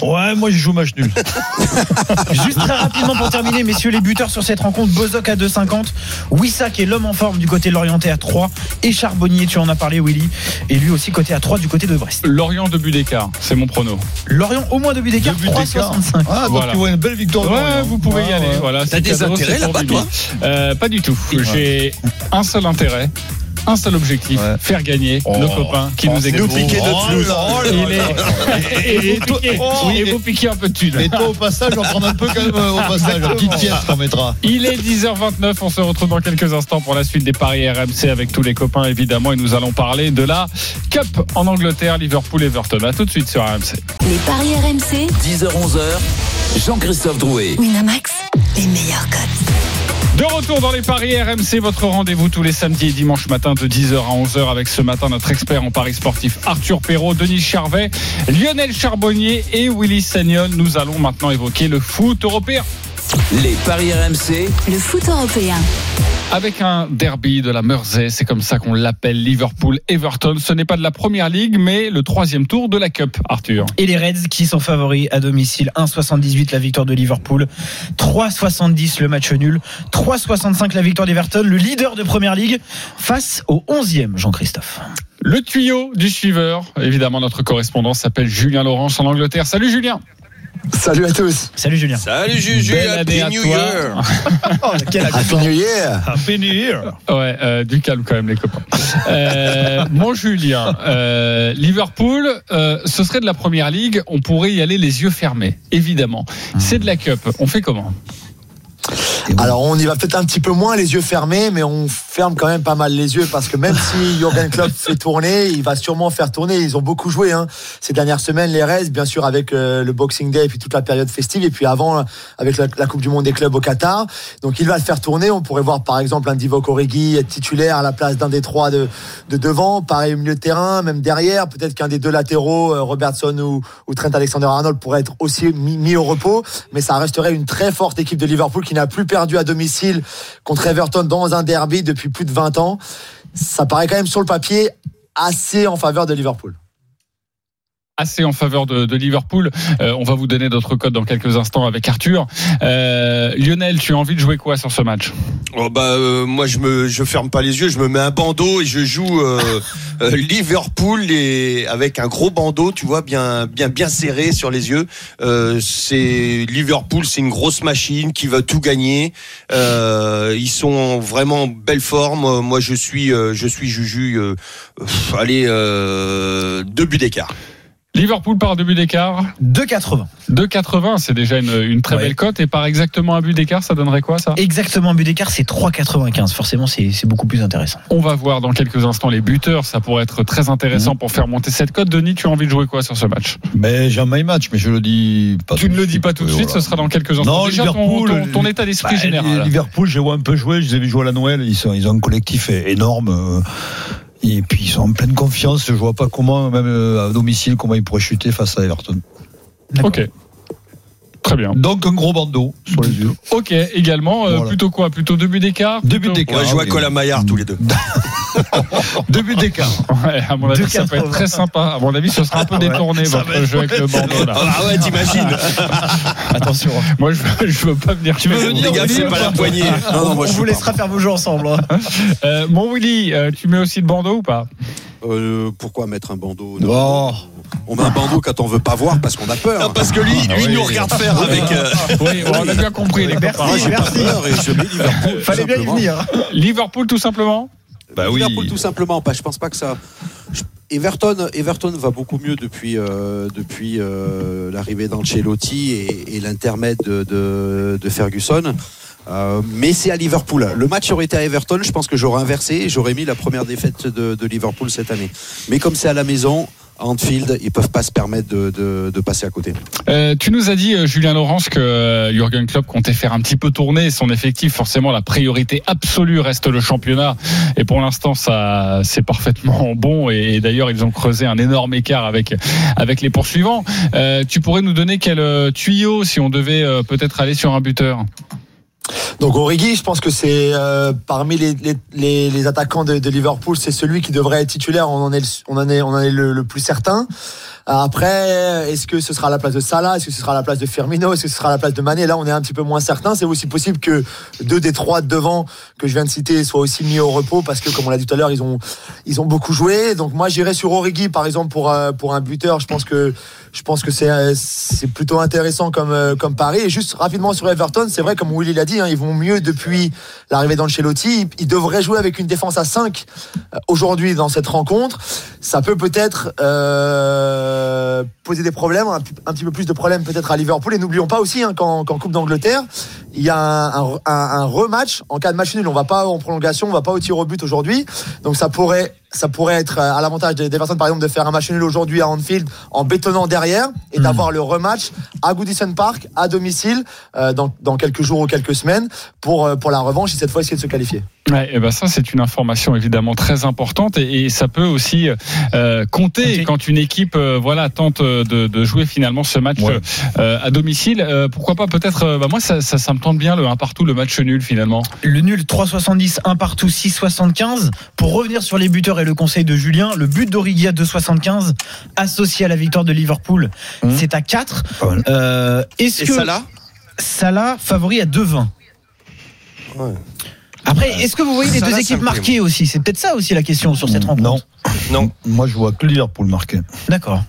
Ouais, moi, je joue match nul. Juste très rapidement pour terminer, messieurs, les buteurs sur cette rencontre. Bozok à 2,50. Wissak est l'homme en forme du côté de l'Orienté à 3. Et Charbonnier, tu en as parlé, Willy. Et lui aussi côté à 3 du côté de Brest. Lorient de but d'écart, c'est mon prono. Lorient au moins deux buts d'écart, Deux buts d'écart. 3,65. Ah, donc Voilà. tu vois une belle victoire. de Ouais, vous pouvez y Ah, aller. ouais. Voilà, T'as c'est des intérêts pour là-bas, toi Euh, Pas du tout. J'ai un seul intérêt, un seul objectif Ouais. faire gagner Oh. le copain qui Oh, nous écoute. nous piquer notre Oh Oh et- oh, vous piquer un peu de thune. Et toi, au passage, on va prendre un peu quand même euh, au passage. La petite pièce qu'on mettra. Il est 10h29, on se retrouve dans quelques instants pour la suite des paris RMC avec tous les copains évidemment et nous allons parler de la Cup en Angleterre, Liverpool-Everton. A tout de suite sur RMC. Les paris RMC, 10h-11h, Jean-Christophe Drouet. Winamax. De retour dans les paris RMC, votre rendez-vous tous les samedis et dimanches matin de 10h à 11h avec ce matin notre expert en paris sportif Arthur Perrault, Denis Charvet, Lionel Charbonnier et Willy Sagnol. Nous allons maintenant évoquer le foot européen. Les paris RMC, Le foot européen. Avec un derby de la Mersey, c'est comme ça qu'on l'appelle Liverpool-Everton. Ce n'est pas de la première ligue, mais le troisième tour de la Cup, Arthur. Et les Reds qui sont favoris à domicile. 1,78 la victoire de Liverpool. 3,70 le match nul. 3,65 la victoire d'Everton, le leader de première ligue, face au 11e Jean-Christophe. Le tuyau du suiveur, évidemment notre correspondant s'appelle Julien Laurence en Angleterre. Salut Julien Salut à tous. Salut Julien. Salut Juju, Belle Happy année à New toi. Year. Oh, Happy New Year. Happy New Year. Ouais, euh, du calme quand même les copains. Euh, mon Julien, euh, Liverpool, euh, ce serait de la première ligue, on pourrait y aller les yeux fermés, évidemment. C'est de la cup, on fait comment? Alors on y va peut-être un petit peu moins les yeux fermés, mais on ferme quand même pas mal les yeux parce que même si Jurgen Klopp fait tourner, il va sûrement faire tourner. Ils ont beaucoup joué hein, ces dernières semaines, les Reds, bien sûr avec euh, le Boxing Day et puis toute la période festive, et puis avant avec la, la Coupe du Monde des clubs au Qatar. Donc il va le faire tourner. On pourrait voir par exemple un Divock Origi être titulaire à la place d'un des trois de, de devant, pareil au milieu de terrain, même derrière. Peut-être qu'un des deux latéraux, euh, Robertson ou, ou Trent Alexander-Arnold, pourrait être aussi mis, mis au repos. Mais ça resterait une très forte équipe de Liverpool qui n'a plus perdu à domicile contre Everton dans un derby depuis plus de 20 ans. Ça paraît quand même sur le papier assez en faveur de Liverpool. Assez en faveur de, de Liverpool. Euh, on va vous donner d'autres codes dans quelques instants avec Arthur. Euh, Lionel, tu as envie de jouer quoi sur ce match? Oh bah euh, moi je me je ferme pas les yeux, je me mets un bandeau et je joue euh, euh, Liverpool et avec un gros bandeau, tu vois, bien bien bien serré sur les yeux. Euh, c'est Liverpool, c'est une grosse machine qui va tout gagner. Euh, ils sont en vraiment belle forme. Moi je suis euh, je suis Juju. euh, allez euh, deux buts d'écart. Liverpool par deux buts d'écart 2,80. 2,80, c'est déjà une, une très Ouais. belle cote. Et par exactement un but d'écart, ça donnerait quoi ça? Exactement, un but d'écart, c'est 3,95. Forcément, c'est beaucoup plus intéressant. On va voir dans quelques instants les buteurs. Ça pourrait être très intéressant pour faire monter cette cote. Denis, tu as envie de jouer quoi sur ce match? Mais j'ai un my match, mais je le dis pas. Tu ne le dis pas tout de oui, suite, voilà. ce sera dans quelques instants. Non, Déjà, ton- Liverpool, ton, ton état d'esprit bah, général. Liverpool, j'ai un peu joué, je les ai vus jouer à la Noël, ils, sont, ils ont un collectif énorme. Et puis ils sont en pleine confiance. Je vois pas comment, même euh, à domicile, comment ils pourraient chuter face à Everton. Ok. Très bien. Donc un gros bandeau sur les yeux. Ok, également, euh, Voilà. plutôt quoi? Plutôt deux buts d'écart? Deux buts Plutôt- d'écart. On va jouer à oui. Colamaillard tous les deux. Deux buts d'écart. Ouais, à mon avis, ça peut être très sympa. À mon avis, ce sera un peu détourné, Ça va votre être- jeu avec le bandeau, là. Ah ouais, t'imagines Attention. Moi, je veux, je veux pas venir. Tu veux venir. Les gars, c'est pas la poignée? Non, non, moi, on je vous laissera faire vos jeux ensemble. hein. Euh, mon Willy, euh, tu mets aussi le bandeau ou pas? Euh, pourquoi mettre un bandeau? Oh. On met un bandeau quand on veut pas voir parce qu'on a peur. Non, parce que lui, Ah lui oui. nous regarde faire avec. euh, Oui, on a bien compris, les Merci. j'ai pas merci. peur et je mets Liverpool. tout Fallait bien y simplement. venir. Liverpool, tout simplement Bah oui. Liverpool tout simplement. Pas, je pense pas que ça. Everton, Everton va beaucoup mieux depuis euh, depuis euh, l'arrivée d'Ancelotti et, et l'intermède de, de, de Ferguson. Euh, mais c'est à Liverpool. Le match aurait été à Everton, je pense que j'aurais inversé et j'aurais mis la première défaite de, de Liverpool cette année. Mais comme c'est à la maison, Anfield, ils peuvent pas se permettre de, de, passer à côté. Euh, tu nous as dit, euh, Julien Laurence, que euh, Jürgen Klopp comptait faire un petit peu tourner son effectif. Forcément, la priorité absolue reste le championnat. Et pour l'instant, ça, c'est parfaitement bon. Et, d'ailleurs, ils ont creusé un énorme écart avec avec les poursuivants. Tu pourrais nous donner quel tuyau si on devait peut-être aller sur un buteur? Donc Origi, je pense que c'est euh, parmi les, attaquants de, Liverpool, c'est celui qui devrait être titulaire. On en est, on en est, on en est le plus certain. Après, est-ce que ce sera à la place de Salah? Est-ce que ce sera à la place de Firmino? Est-ce que ce sera à la place de Mané? Là, on est un petit peu moins certain. C'est aussi possible que deux des trois de devant que je viens de citer soient aussi mis au repos parce que, comme on l'a dit tout à l'heure, ils ont, ils ont beaucoup joué. Donc moi, j'irai sur Origi, par exemple, pour euh, pour un buteur. Je pense que je pense que c'est euh, c'est plutôt intéressant comme euh, comme pari. Et juste rapidement sur Everton, c'est vrai comme Willy l'a dit, hein, ils vont mieux depuis l'arrivée d'Ancelotti. Ils, devraient jouer avec une défense à 5 euh, aujourd'hui dans cette rencontre. Ça peut peut-être euh, poser des problèmes, un, petit peu plus de problèmes peut-être à Liverpool. Et n'oublions pas aussi hein, qu'en Coupe d'Angleterre, il y a un rematch en cas de match nul. On va pas en prolongation, on va pas au tir au but aujourd'hui. Donc ça pourrait ça pourrait être à l'avantage des, des personnes par exemple de faire un match nul aujourd'hui à Anfield en bétonnant derrière et d'avoir le rematch à Goodison Park à domicile euh, dans, dans quelques jours ou quelques semaines pour euh, pour la revanche et cette fois essayer de se qualifier. Ouais, et ben ça c'est une information évidemment très importante et, et ça peut aussi euh, compter quand une équipe euh, voilà tente de, de jouer finalement ce match Ouais. euh, à domicile. Euh, pourquoi pas peut-être euh, bah moi ça, ça, ça me tente bien le 1 partout le match nul finalement. Le nul 3,70, 1 partout, 6,75. Pour revenir sur les buteurs et le conseil de Julien, le but d'Origi à 2,75, associé à la victoire de Liverpool, Mmh. c'est à 4. Pas mal. Euh, Est-ce Et que Salah Salah favori à 2,20 Ouais. Après, est-ce que vous voyez les Salah, deux équipes marquées aussi? C'est peut-être ça aussi la question sur cette rencontre. Non. Non. Moi, je vois que Liverpool marqué. D'accord.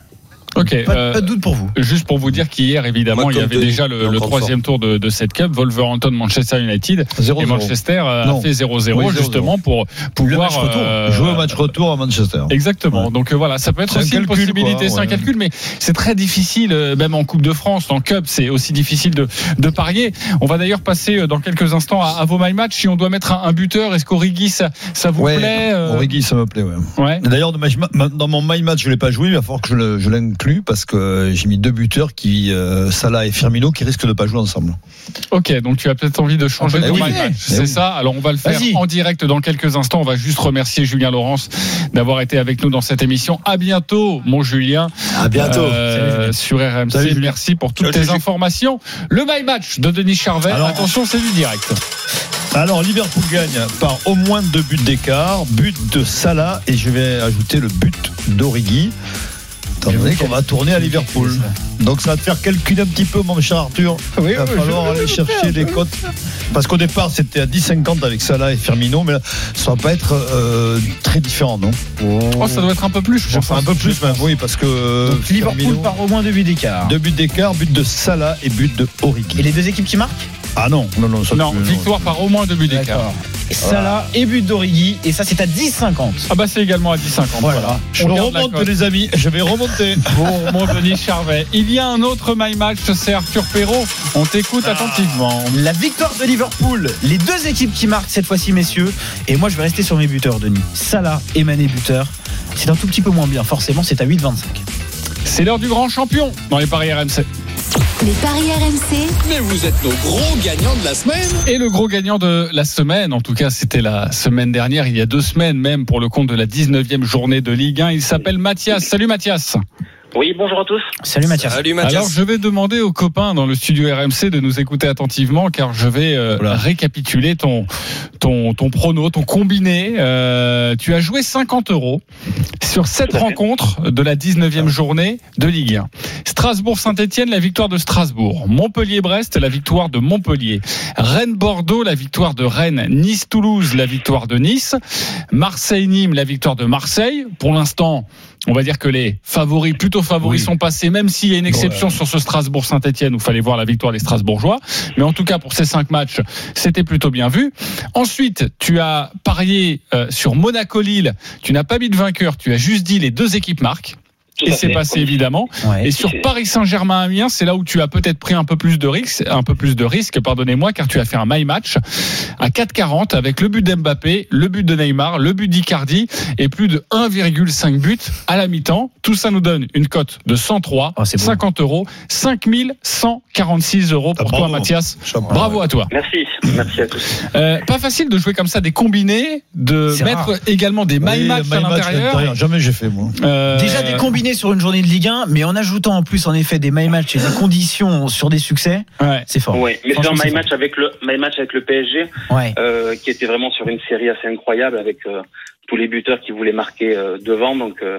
Ok. Pas, euh, pas de doute pour vous. Juste pour vous dire qu'hier, évidemment, Moi, il y avait déjà le, le troisième tour de, de cette Cup, Wolverhampton, Manchester United. 0-0. Et Manchester euh, Non. a fait 0-0 Oui, 0-0. justement pour Le pouvoir match retour. euh, Jouer au match retour à Manchester. Exactement. Ouais. Donc euh, voilà, ça peut être aussi une possibilité. c'est un ouais. calcul, mais c'est très difficile, euh, même en Coupe de France, en Cup, c'est aussi difficile de, de parier. On va d'ailleurs passer euh, dans quelques instants à, à vos my match. Si on doit mettre un, un buteur, est-ce qu'Origi ça, ça vous Ouais, plaît euh Origi, ça me plaît, ouais. Ouais. D'ailleurs, dans mon my match, je l'ai pas joué, mais il va falloir que je le- parce que j'ai mis deux buteurs qui, euh, Salah et Firmino, qui risquent de pas jouer ensemble. Ok, donc tu as peut-être envie de changer Eh de oui. my match. Eh C'est oui. ça. Alors on va le faire en direct dans quelques instants. On va juste remercier Julien Laurence d'avoir été avec nous dans cette émission. À bientôt, mon Julien. À bientôt. Euh, sur RMC. Salut. Merci pour toutes Salut, tes informations. Le my match de Denis Charvet. Alors- Attention, c'est du direct. Alors, Liverpool gagne par au moins deux buts d'écart, but de Salah, et je vais ajouter le but d'Origi. Étant donné qu'on va tourner à Liverpool. Donc ça va te faire calculer un petit peu, mon cher Arthur. Oui, Il va falloir aller chercher des cotes. Parce qu'au départ, c'était à 10,50 avec Salah et Firmino, mais là, ça va pas être euh, très différent, non? Oh, ça doit être un peu plus, je Je pense. un peu plus, même, oui, parce que Donc Liverpool Firmino, par au moins deux buts d'écart. deux buts d'écart, but de Salah et but de Origi. Et les deux équipes qui marquent? Ah non, non, non, ça Non, tu- victoire par au moins deux buts d'écart. Salah et but d'Origi. Et ça, c'est à 10,50. Ah bah c'est également à 10,50. Voilà. Je On remonte, les amis, je vais remonter. Pour mon Denis Charvet. Il y a un autre my match, c'est Arthur Perrault. On t'écoute attentivement. La victoire de Liverpool. Les deux équipes qui marquent cette fois-ci, messieurs. Et moi, je vais rester sur mes buteurs, Denis. Salah et Mané buteur. C'est un tout petit peu moins bien, forcément, c'est à 8,25. C'est l'heure du grand champion dans les paris RMC. Les paris RMC, Mais vous êtes nos gros gagnants de la semaine. Et le gros gagnant de la semaine, en tout cas c'était la semaine dernière, il y a deux semaines même pour le compte de la 19e journée de Ligue 1, il s'appelle Mathias. Salut Mathias. Oui, bonjour à tous. Salut Mathias. Salut Alors Mathias. je vais demander aux copains dans le studio RMC de nous écouter attentivement car je vais euh, Voilà. récapituler ton, ton, ton prono, ton combiné. Euh, tu as joué 50 euros sur cette rencontre de la 19e journée de Ligue 1. Strasbourg-Saint-Etienne, la victoire de Strasbourg. Montpellier-Brest, la victoire de Montpellier. Rennes-Bordeaux, la victoire de Rennes. Nice-Toulouse, la victoire de Nice. Marseille-Nîmes, la victoire de Marseille. Pour l'instant, on va dire que les favoris, plutôt favoris, Oui. sont passés, même s'il y a une exception sur ce Strasbourg-Saint-Etienne où il fallait voir la victoire des Strasbourgeois. Mais en tout cas, pour ces cinq matchs, c'était plutôt bien vu. Ensuite, tu as parié euh, sur Monaco-Lille. Tu n'as pas mis de vainqueur, tu as juste dit les deux équipes marquent. Tout Et c'est passé évidemment. Ouais. Et sur Paris Saint-Germain Amiens, c'est là où tu as peut-être pris un peu plus de risques, un peu plus de risques, pardonnez-moi, car tu as fait un my match à 4,40 avec le but d'Mbappé, le but de Neymar, le but d'Icardi et plus de 1,5 but à la mi-temps. Tout ça nous donne une cote de 103, Oh, c'est beau. 50 euros, 5146 euros pour Ah, toi, bravo. Mathias. Bravo à toi. Merci, merci à tous. Euh, pas facile de jouer comme ça des combinés, de mettre rare. également des my Oui, match my à l'intérieur. Jamais j'ai fait, moi. Euh, Déjà des combinés sur une journée de Ligue 1, mais en ajoutant en plus en effet des my match et des conditions sur des succès, ouais. c'est fort. Oui, mais c'est un my match avec le my match avec le PSG, Ouais. euh, qui était vraiment sur une série assez incroyable avec euh, tous les buteurs qui voulaient marquer euh, devant, donc euh,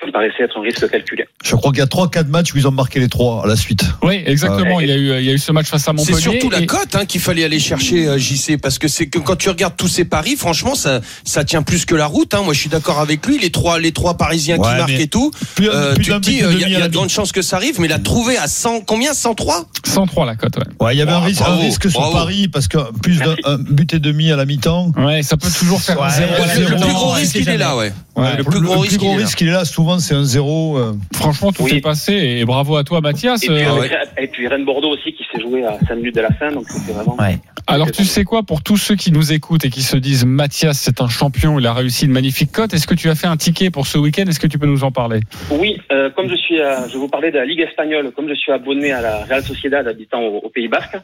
ça me paraissait être un risque calculé. Je crois qu'il y a 3-4 matchs où ils ont marqué les trois à la suite. Oui, exactement. Il, y a eu, il y a eu ce match face à C'est Montpellier. surtout la cote hein, qu'il fallait aller chercher, euh, JC, parce que c'est que quand tu regardes tous ces paris, franchement, ça, ça tient plus que la route. Hein. Moi, je suis d'accord avec lui. Les trois, les trois Parisiens Ouais, qui marquent et tout. Plus, euh, plus tu te dis, euh, il y a, y a de grandes chances que ça arrive, mais la trouver à 100, combien? 103 103 la cote, ouais. Ouais, il y avait un risque, un bravo, risque sur bravo. Paris parce que plus d'un but et demi à la mi-temps. Ouais, ça peut toujours faire Ouais, un zéro à la Le, plus gros risque, il est là, ouais. Le plus gros risque, il est là. là. Souvent, c'est un zéro. euh, Franchement, tout Oui. est passé et bravo à toi, Mathias. Et puis, Euh, et puis Rennes Bordeaux aussi qui s'est joué à 5 minutes de la fin, donc c'était vraiment. Ouais. alors, tu sais quoi, pour tous ceux qui nous écoutent et qui se disent Mathias, c'est un champion, il a réussi une magnifique cote. Est-ce que tu as fait un ticket pour ce week-end? Est-ce que tu peux nous en parler? Oui, euh, comme je suis, à- je vais vous parler de la Ligue espagnole, comme je suis abonné à la Real Sociedad habitant au, au Pays Basque,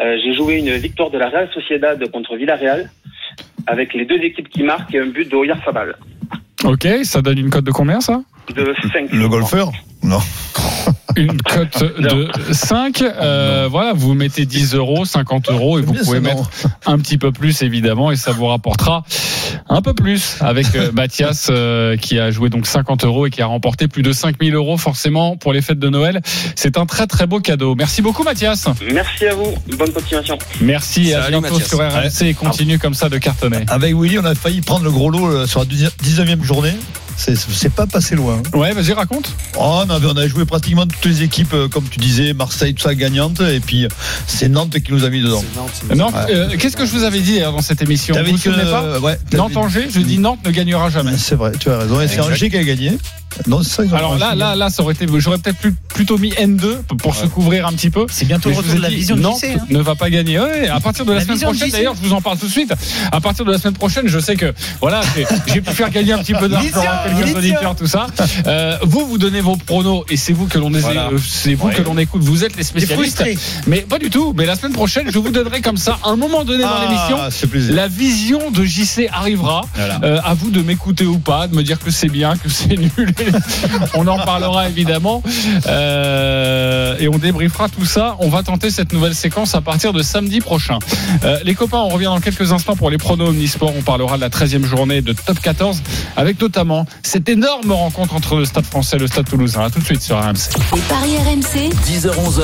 euh, j'ai joué une victoire de la Real Sociedad contre Villarreal avec les deux équipes qui marquent et un but de Oyarzabal Ok, ça donne une cote de combien ça? De 5. le golfeur Non. Une cote de 5. Euh, voilà, vous mettez 10 euros, 50 euros et vous pouvez mettre un petit peu plus évidemment et ça vous rapportera un peu plus avec euh, Mathias euh, qui a joué donc 50 euros et qui a remporté plus de 5000 euros forcément pour les fêtes de Noël. C'est un très très beau cadeau. Merci beaucoup Mathias. Merci à vous, bonne continuation. Merci à Salut, bientôt Mathias. sur RMC et continue comme ça de cartonner. Avec Willy, on a failli prendre le gros lot sur la 19e journée. C'est pas passé loin. Ouais, vas-y, raconte. Oh, on, avait, on a joué pratiquement toutes les équipes, euh, comme tu disais, Marseille, tout ça gagnante. Et puis, c'est Nantes qui nous a mis dedans. Nantes, Ouais. euh, qu'est-ce que je vous avais dit dans cette émission Vous pas ouais, Nantes-Angers, je dis Nantes ne gagnera jamais. C'est vrai, tu as raison. Et c'est. Angers qui a gagné. Non, ça, Alors là, là, là, ça aurait été, j'aurais peut-être plus- plutôt mis N2 pour se couvrir un petit peu. C'est bientôt Mais le je retour vous ai de la dit, vision de Nantes hein. ne va pas gagner. Ouais, à partir de la, La semaine prochaine, d'ailleurs, je vous en parle tout de suite. À partir de la semaine prochaine, je sais que voilà, j'ai- j'ai pu faire gagner un petit peu d'argent Auditeurs, tout ça. Euh, vous, vous donnez vos pronos et c'est vous que l'on Voilà. euh, c'est vous Ouais. que l'on écoute. Vous êtes les spécialistes. Mais pas du tout. Mais la semaine prochaine, je vous donnerai comme ça, à un moment donné dans Ah, l'émission, la vision de JC arrivera. Voilà. Euh, à vous de m'écouter ou pas, de me dire que c'est bien, que c'est nul. on en parlera évidemment. Euh, et on débriefera tout ça. On va tenter cette nouvelle séquence à partir de samedi prochain. Euh, les copains, on revient dans quelques instants pour les pronos Omnisport. On parlera de la 13e journée de Top 14 avec notamment cette énorme rencontre entre le Stade français et le Stade toulousain. À tout de suite sur RMC. Les paris RMC, 10h-11h,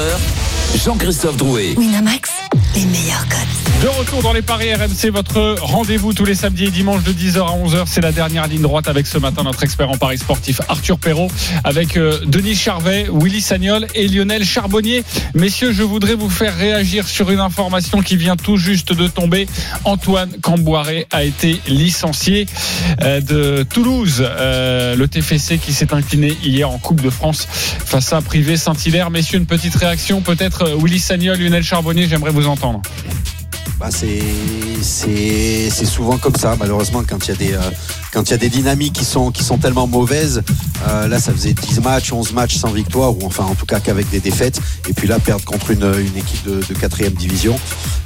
Jean-Christophe Drouet. Winamax, les meilleurs codes. De retour dans les paris RMC, votre rendez-vous tous les samedis et dimanches de 10h à 11h. C'est la dernière ligne droite avec ce matin notre expert en paris sportif Arthur Perrault, avec euh, Denis Charvet, Willy Sagnol et Lionel Charbonnier. Messieurs, je voudrais vous faire réagir sur une information qui vient tout juste de tomber. Antoine Camboiré a été licencié euh, de Toulouse, euh, le TFC qui s'est incliné hier en Coupe de France face à Privé Saint-Hilaire. Messieurs, une petite réaction, peut-être Willy Sagnol, Lionel Charbonnier, j'aimerais vous entendre. Bah, c'est souvent comme ça malheureusement quand il y a des euh, quand il y a des dynamiques qui sont qui sont tellement mauvaises euh, là ça faisait 10 matchs 11 matchs sans victoire ou enfin en tout cas qu'avec des défaites et puis là perdre contre une, une équipe de, de quatrième division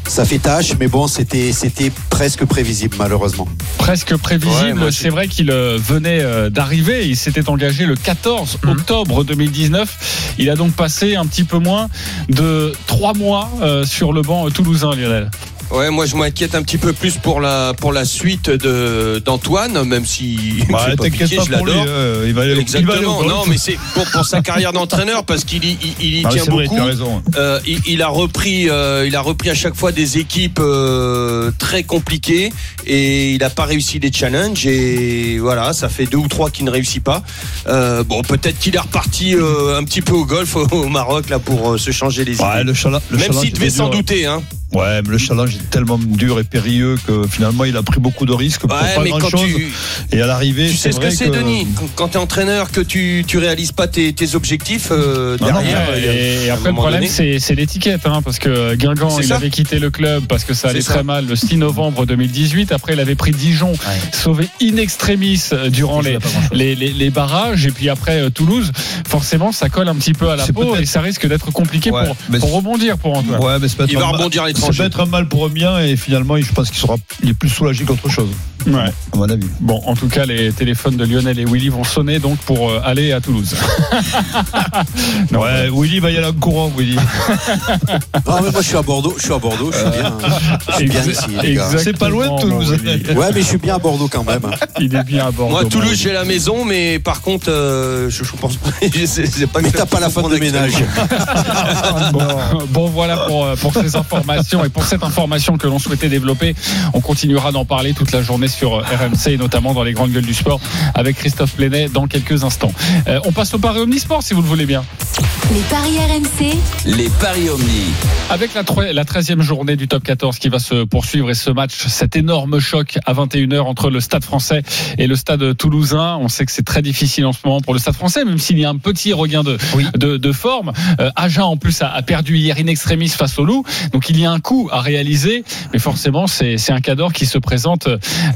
ça fait tâche mais bon c'était c'était presque prévisible malheureusement presque prévisible. c'est vrai qu'il euh, venait d'arriver. Il s'était engagé le 14 Mhm. octobre 2019. Il a donc passé un petit peu moins de trois mois sur le banc toulousain, Lionel. Ouais, moi je m'inquiète un petit peu plus pour la pour la suite de d'Antoine, même si Bah, pas pitié, pas je l'adore. euh, il va aller au- il va aller Exactement. Non, mais c'est pour, pour sa carrière d'entraîneur parce qu'il y, il, il y Ah, tient c'est vrai, beaucoup. tu as raison. Euh, il, il a repris, euh, il a repris à chaque fois des équipes euh, très compliquées et il n'a pas réussi les challenges et voilà, ça fait deux ou trois qu'il ne réussit pas. Euh, bon, peut-être qu'il est reparti euh, un petit peu au golf au, Maroc là pour se changer les idées. Ouais, le chala- le Même s'il devait s'en dur. douter, hein. Ouais, mais le challenge est tellement dur et périlleux que finalement il a pris beaucoup de risques pour Ouais, pas mais quand grand chose. tu, Et à l'arrivée, Tu sais ce que c'est, Denis Quand- tu es entraîneur, que tu, tu réalises pas tes, tes objectifs euh, Ah non, derrière. A- et après, le problème, c'est c'est l'étiquette, hein, parce que Guingamp, C'est il ça. avait quitté le club parce que ça allait C'est ça. très mal le 6 novembre 2018. Après, il avait pris Dijon, sauvé in extremis euh, durant les, les, les, les barrages. Et puis après, euh, Toulouse, forcément, ça colle un petit peu à la C'est peau et ça risque d'être compliqué Ouais, pour, c'est- rebondir pour Antoine. Ouais, mais peut être Il va rebondir à Ça l'étranger. peut être un mal pour un bien et finalement, je pense qu'il sera, est plus soulagé qu'autre chose, Ouais. à mon avis. Bon, en tout cas, les téléphones de Lionel et Willy vont sonner donc pour euh, aller à Toulouse. Non, ouais, Willy va y aller en courant, Willy. non mais moi je suis à Bordeaux je suis à Bordeaux je suis bien hein. je suis bien Exa- ici les gars C'est pas loin de Toulouse. ouais mais je suis bien à Bordeaux quand même hein. Il est bien à Bordeaux. Moi, Toulouse, j'ai la maison, mais par contre, euh, je, je pense pas. mais t'as pas la femme de ménage bon, bon, voilà pour, euh, pour ces informations et pour cette information que l'on souhaitait développer. On continuera d'en parler toute la journée sur euh, RMC et notamment dans les grandes gueules du sport avec Christophe Plenet dans quelques instants. Euh, on passe au Paris Omnisport si vous le voulez bien. Les paris RMC, Les paris Omni. Avec la, la 13e journée du top 14 qui va se poursuivre et ce match, cet énorme choc à 21h entre le stade français et le stade toulousain. On sait que c'est très difficile en ce moment pour le stade français, même s'il y a un petit regain de, de, de forme. Euh, Agen en plus a, a perdu hier in extremis face au loup. Donc il y a un coup à réaliser. Mais forcément, c'est c'est un cador qui se présente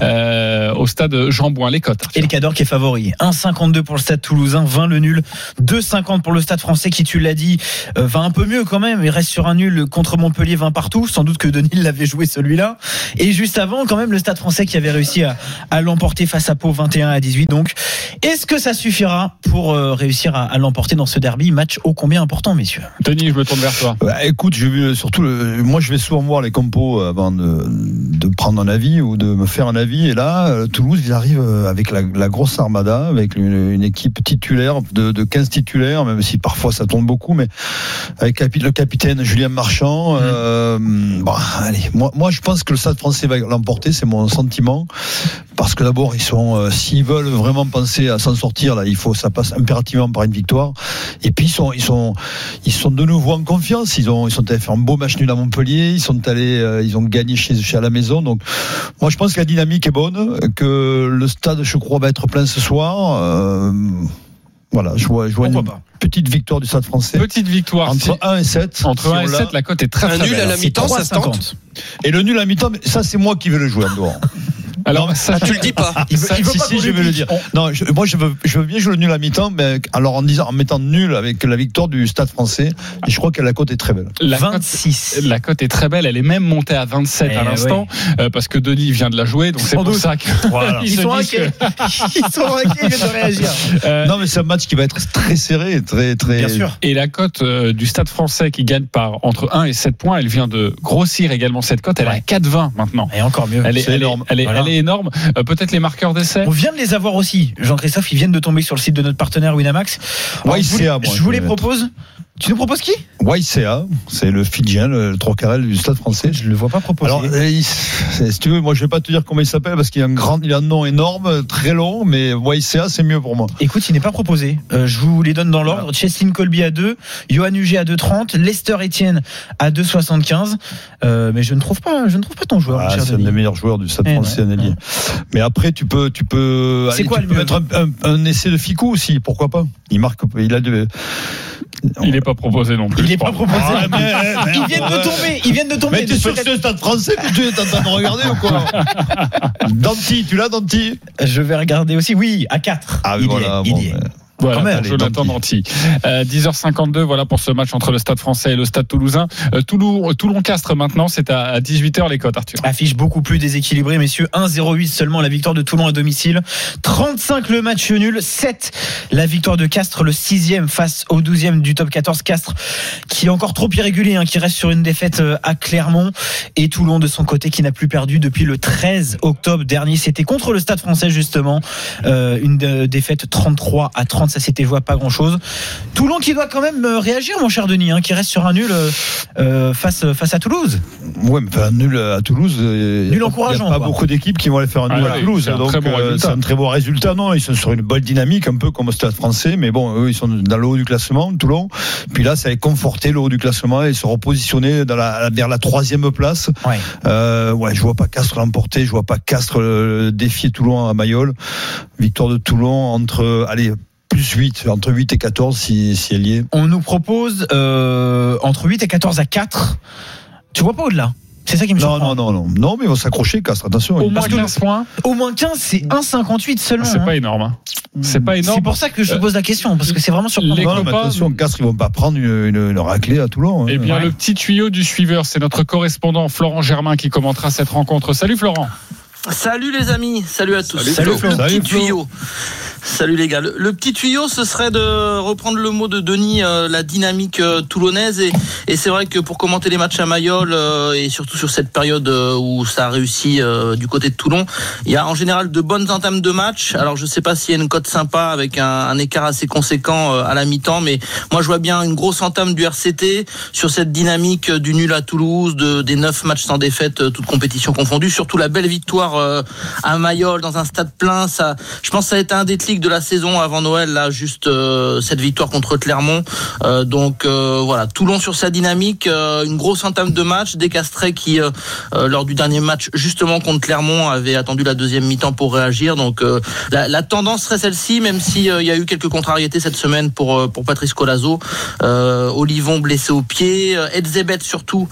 euh, au stade Jean Bouin. Les cotes. Et le Cador qui est favori. 1,52 pour le stade toulousain, 20 le nul. 2,50 pour le stade français qui, tu l'as dit, euh, va un peu mieux quand même. Il reste sur un nul contre Montpellier, 20 partout. Sans doute que Denis l'avait joué celui-là. Et juste avant, quand même, le stade français qui avait réussi à, à l'emporter face à Pau 21 à 18. Donc, est-ce que ça suffira pour euh, réussir à, à l'emporter dans ce derby? Match ô combien important, messieurs? Denis, je me tourne vers toi. Bah, écoute, j'ai vu surtout le, moi je vais souvent voir les compos avant de, de prendre un avis ou de me faire un avis et là euh, Toulouse ils arrivent euh, avec la, la grosse armada avec une, une équipe titulaire de, de 15 titulaires même si parfois ça tombe beaucoup mais avec le capitaine Julien Marchand euh, bon, allez moi, moi je pense que le Stade français va l'emporter c'est mon sentiment parce que d'abord ils sont, euh, s'ils veulent vraiment penser à s'en sortir là, il faut ça passe impérativement par une victoire. Et puis ils sont, ils sont, ils sont de nouveau en confiance. Ils ont, ils sont allés faire un beau match nul à Montpellier. Ils sont allés, euh, ils ont gagné chez, chez à la maison. Donc moi je pense que la dynamique est bonne, que le stade, je crois, va être plein ce soir. Euh, voilà, je vois, je vois une petite victoire du Stade français. Petite victoire. Entre Si- 1 et 7. Entre 1 et 7, la cote est très Un très nul belle. à la C'est mi-temps, ça se tente 3,50. Et le nul à mi-temps, ça c'est moi qui vais le jouer en dehors. Alors, ça, Tu le dis pas. Il veut, Ça, il veut si, pas si, je vais le dire. Non, je- moi je veux, je veux bien jouer le nul à mi-temps, mais alors en disant, en mettant nul avec la victoire du Stade Français, et je crois que la cote est très belle. La cote- 26. La cote est très belle, elle est même montée à 27 Eh à l'instant, euh, parce que Denis vient de la jouer, donc c'est pour doute. ça que Voilà. ils sont inquiets. Ils sont inquiets, de réagir. que, euh, Non, mais c'est un match qui va être très serré, très, très. Bien sûr. Et la cote euh, du Stade français qui gagne par entre 1 et 7 points, elle vient de grossir également cette cote, elle est à 4,20 maintenant. Et encore mieux. Elle est, C'est elle est- énorme. elle est- Voilà. elle est énorme. Euh, Peut-être les marqueurs d'essai On vient de les avoir aussi. Jean-Christophe, ils viennent de tomber sur le site de notre partenaire Winamax. Alors, Ouais, je vous, je les propose. Tu nous proposes qui? YCA, c'est le Fidjien, le trois carrel du Stade français. Je le vois pas proposer. Alors, euh, si tu veux, moi je vais pas te dire comment il s'appelle parce qu'il a un grand, il a un nom énorme, très long, mais YCA c'est mieux pour moi. Écoute, il n'est pas proposé. Euh, je vous les donne dans l'ordre. Cheslin Colby à 2, Johan Huget à 2,30, Lester Etienne à 2,75. Euh, mais je ne trouve pas, je ne trouve pas ton joueur, Ah, c'est un des meilleurs joueurs du Stade Eh français, ouais. ailier. Mais après, tu peux, tu peux, C'est allez, quoi tu peux mettre un, un- un essai de Ficou aussi, pourquoi pas? Il marque, il a de. Il n'est pas proposé non plus. Il n'est pas proposé. Ah, mais, mais, ils viennent de tomber. Ils viennent de tomber. Mais t'es sûr que c'est le Stade français que tu es en train de regarder ou quoi Danti, tu l'as Danti? Je vais regarder aussi. Oui, à 4. Ah, il voilà, est, bon, il y est. Voilà, Jonathan Danty. Euh, 10h52, voilà pour ce match entre le Stade français et le Stade toulousain. Euh, Toulon, Toulon-Castres maintenant, c'est à, à 18h les cotes, Arthur. Affiche beaucoup plus déséquilibrée, messieurs. 1-0-8 seulement la victoire de Toulon à domicile. 35 le match nul. 7 la victoire de Castres, le 6 face au 12e du top 14. Castres qui est encore trop irrégulier, hein, qui reste sur une défaite euh, à Clermont. Et Toulon de son côté qui n'a plus perdu depuis le 13 octobre dernier. C'était contre le stade français justement. Euh, une défaite 33 à 30. Ça s'était joué à pas grand chose. Toulon qui doit quand même euh, réagir, mon cher Denis, hein, qui reste sur un nul euh, euh, face, face à Toulouse. Ouais, mais enfin, nul à Toulouse. Nul encourageant, Il n'y a pas quoi. beaucoup d'équipes qui vont aller faire un Ah nul à Toulouse. c'est un Donc, très bon euh, résultat. c'est un très beau résultat. Non, ils sont sur une bonne dynamique, un peu comme au Stade français. Mais bon, eux, ils sont dans le haut du classement, Toulon. Puis là, ça va conforter le haut du classement et se repositionner dans la, vers la troisième place. Ouais. Euh, ouais, je vois pas Castres l'emporter. Je vois pas Castres défier Toulon à Mayol. Victoire de Toulon entre, allez, plus 8, entre 8 et 14 si, si elle y est. On nous propose euh, entre 8 et 14 à 4. Tu vois pas au-delà C'est ça qui me Non, surprend. non, non, non. Non, mais ils vont s'accrocher, Castres. Attention. Au moins Parce que 15 points, Au moins 15, c'est 1,58 seulement. c'est hein. pas énorme. hein. C'est pas énorme. C'est pour ça que je te pose la question, parce que c'est vraiment surprenant. les Non, mais copains- attention, Castres, ils vont pas prendre une, une, une raclée à Toulon. hein. Eh bien, Ouais. le petit tuyau du suiveur, c'est notre correspondant Florent Germain qui commentera cette rencontre. Salut Florent. Salut les amis, salut à tous. Salut, Salut, Flo. Petit tuyau. Salut les gars. Le, petit tuyau, ce serait de reprendre le mot de Denis, euh, la dynamique euh, toulonnaise. Et, c'est vrai que pour commenter les matchs à Mayol, euh, et surtout sur cette période où ça a réussi du côté de Toulon, il y a en général de bonnes entames de match. Alors je sais pas s'il y a une cote sympa avec un, écart assez conséquent à la mi-temps, mais moi je vois bien une grosse entame du RCT sur cette dynamique du nul à Toulouse, de, des neuf matchs sans défaite, toutes compétitions confondues. Surtout la belle victoire à Mayol dans un stade plein. Ça, je pense que ça a été un déclic de la saison avant Noël, là, juste euh, cette victoire contre Clermont. Euh, donc euh, voilà, Toulon sur sa dynamique, une grosse entame de match, des Castrés qui, lors du dernier match, justement contre Clermont, avait attendu la deuxième mi-temps pour réagir. Donc la, la tendance serait celle-ci, même si euh, il y a eu quelques contrariétés cette semaine pour pour Patrice Colazo, Olivon blessé au pied, Edzebet surtout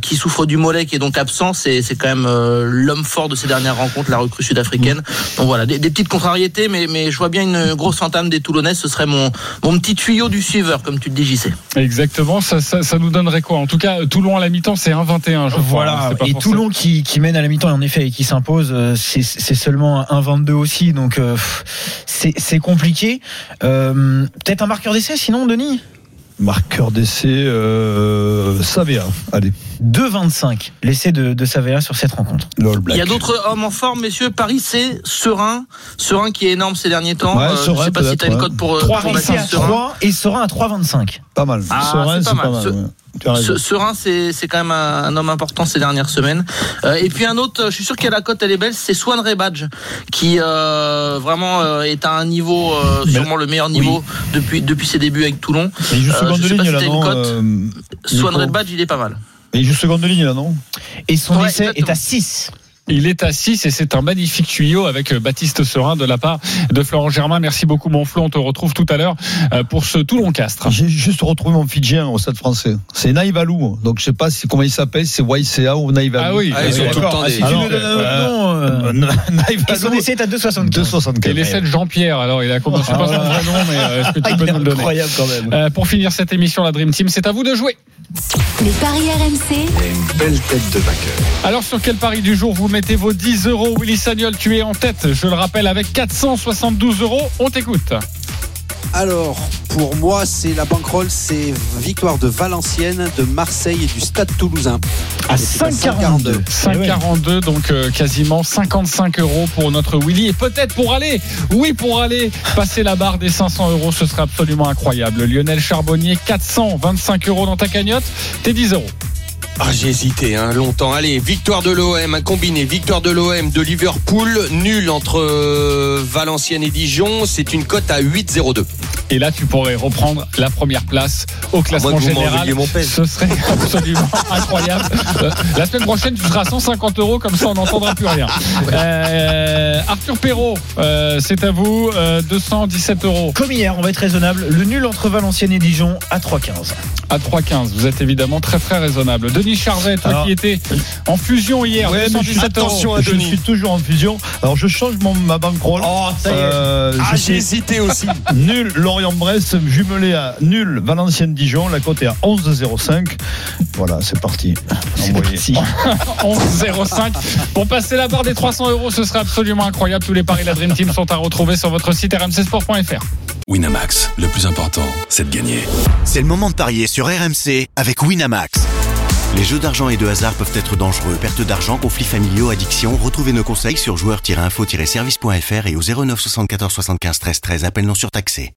qui souffre du mollet qui est donc absent. C'est c'est quand même l'homme fort de ces dernières rencontres, la recrue sud-africaine. Donc voilà, des, des petites contrariétés, mais mais je vois bien une grosse entame des Toulonnais. Ce serait mon mon petit tuyau du suiveur, comme tu le dis, JC. Exactement, ça, ça, ça nous donnerait quoi? En tout cas, Toulon à la mi-temps, c'est 1-21, je crois. Voilà, pas et Toulon qui, qui mène à la mi-temps en effet et qui s'impose, euh, c'est c'est seulement un 22 aussi, donc euh, c'est compliqué. Euh, Peut-être un marqueur d'essai sinon, Denis? Marqueur d'essai, euh, Savea. Allez, 2,25 l'essai de, de Savea sur cette rencontre. Il y a d'autres hommes en forme, messieurs. Paris, c'est Serein. Serein qui est énorme ces derniers temps. Ouais, Euh, je Serein sais pas si tu as une cote pour, euh, 3 pour à Baptiste Serein. 3 et Serein à 3,25. Pas mal. Ah, Serein, c'est pas mal. pas mal. Ce- ouais. Serein, c'est c'est quand même un, un homme important ces dernières semaines. Euh, et puis un autre, je suis sûr qu'il y a la cote, elle est belle, c'est Swan Rebadge, qui euh, vraiment euh, est à un niveau, euh, sûrement le meilleur niveau depuis depuis ses débuts avec Toulon. Et il joue seconde je sais pas ligne si une cote. Swan Rebadge, il est pas mal. Et il joue seconde ligne là, non? Et son Ouais, essai est à 6. Il est à 6 et c'est un magnifique tuyau avec euh, Baptiste Serin de la part de Florent Germain. Merci beaucoup mon Flo, on te retrouve tout à l'heure euh, pour ce Toulon-Castres. J'ai juste retrouvé mon Fidjien au stade français. C'est Naïvalou. Donc je sais pas si comment il s'appelle, c'est YCA ou Naïvalou. Ah oui, Ah, ils ont tout le temps Ah, des- si tu Alors, nous donnes un autre euh, nom, euh, Et son Naïvalou. essai est à 2,75. 2,75. Et l'essai de Jean-Pierre, alors il a commencé pas son vrai nom, mais euh, est-ce que tu Ah, peux il est nous le donner incroyable quand même. Euh, Pour finir cette émission, la Dream Team, c'est à vous de jouer. Les paris RMC, Une belle tête de vainqueur. Alors sur quel pari du jour vous mettez vos 10 euros Willy Sagnol, tu es en tête, je le rappelle, avec 472 euros. On t'écoute. Alors, pour moi, c'est la banquerolle, c'est victoire de Valenciennes, de Marseille et du Stade Toulousain. À Et c'est à 5,42. 5,42, donc euh, quasiment 55 euros pour notre Willy. Et peut-être pour aller, oui, pour aller passer la barre des 500 euros, ce serait absolument incroyable. Lionel Charbonnier, 425 euros dans ta cagnotte, t'es 10 euros. Ah, j'ai hésité hein, longtemps. Allez, victoire de l'OM, un combiné. Victoire de l'OM de Liverpool, nul entre euh, Valenciennes et Dijon. C'est une cote à 8,02. Et là, tu pourrais reprendre la première place au classement que vous général. Ce serait absolument incroyable. Euh, La semaine prochaine, tu seras à 150 euros, comme ça, on n'entendra plus rien. Euh, Arthur Perrault, euh, c'est à vous, euh, 217 euros. Comme hier, on va être raisonnable. Le nul entre Valenciennes et Dijon à 3,15. À 3,15. Vous êtes évidemment très très raisonnable. Denis Charvet, toi Alors- qui étais en fusion hier, Ouais, mais je, 217 euros. attention à je suis toujours en fusion. Alors je change mon, ma bankroll. Oh, ça y est. Euh, Ah, je j'ai suis hésité aussi. nul Lorient-Brest, jumelé à nul Valenciennes-Dijon. La cote est à 11,05. Voilà, c'est parti. Envoyé. 11,05. Pour passer la barre des 300 euros, ce serait absolument incroyable. Tous les paris de la Dream Team sont à retrouver sur votre site rmcsport.fr. Winamax, le plus important, c'est de gagner. C'est le moment de parier sur RMC avec Winamax. Les jeux d'argent et de hasard peuvent être dangereux. Perte d'argent, conflits familiaux, addiction. Retrouvez nos conseils sur joueurs-info-service.fr et au 09 74 75 13 13. Appel non surtaxé.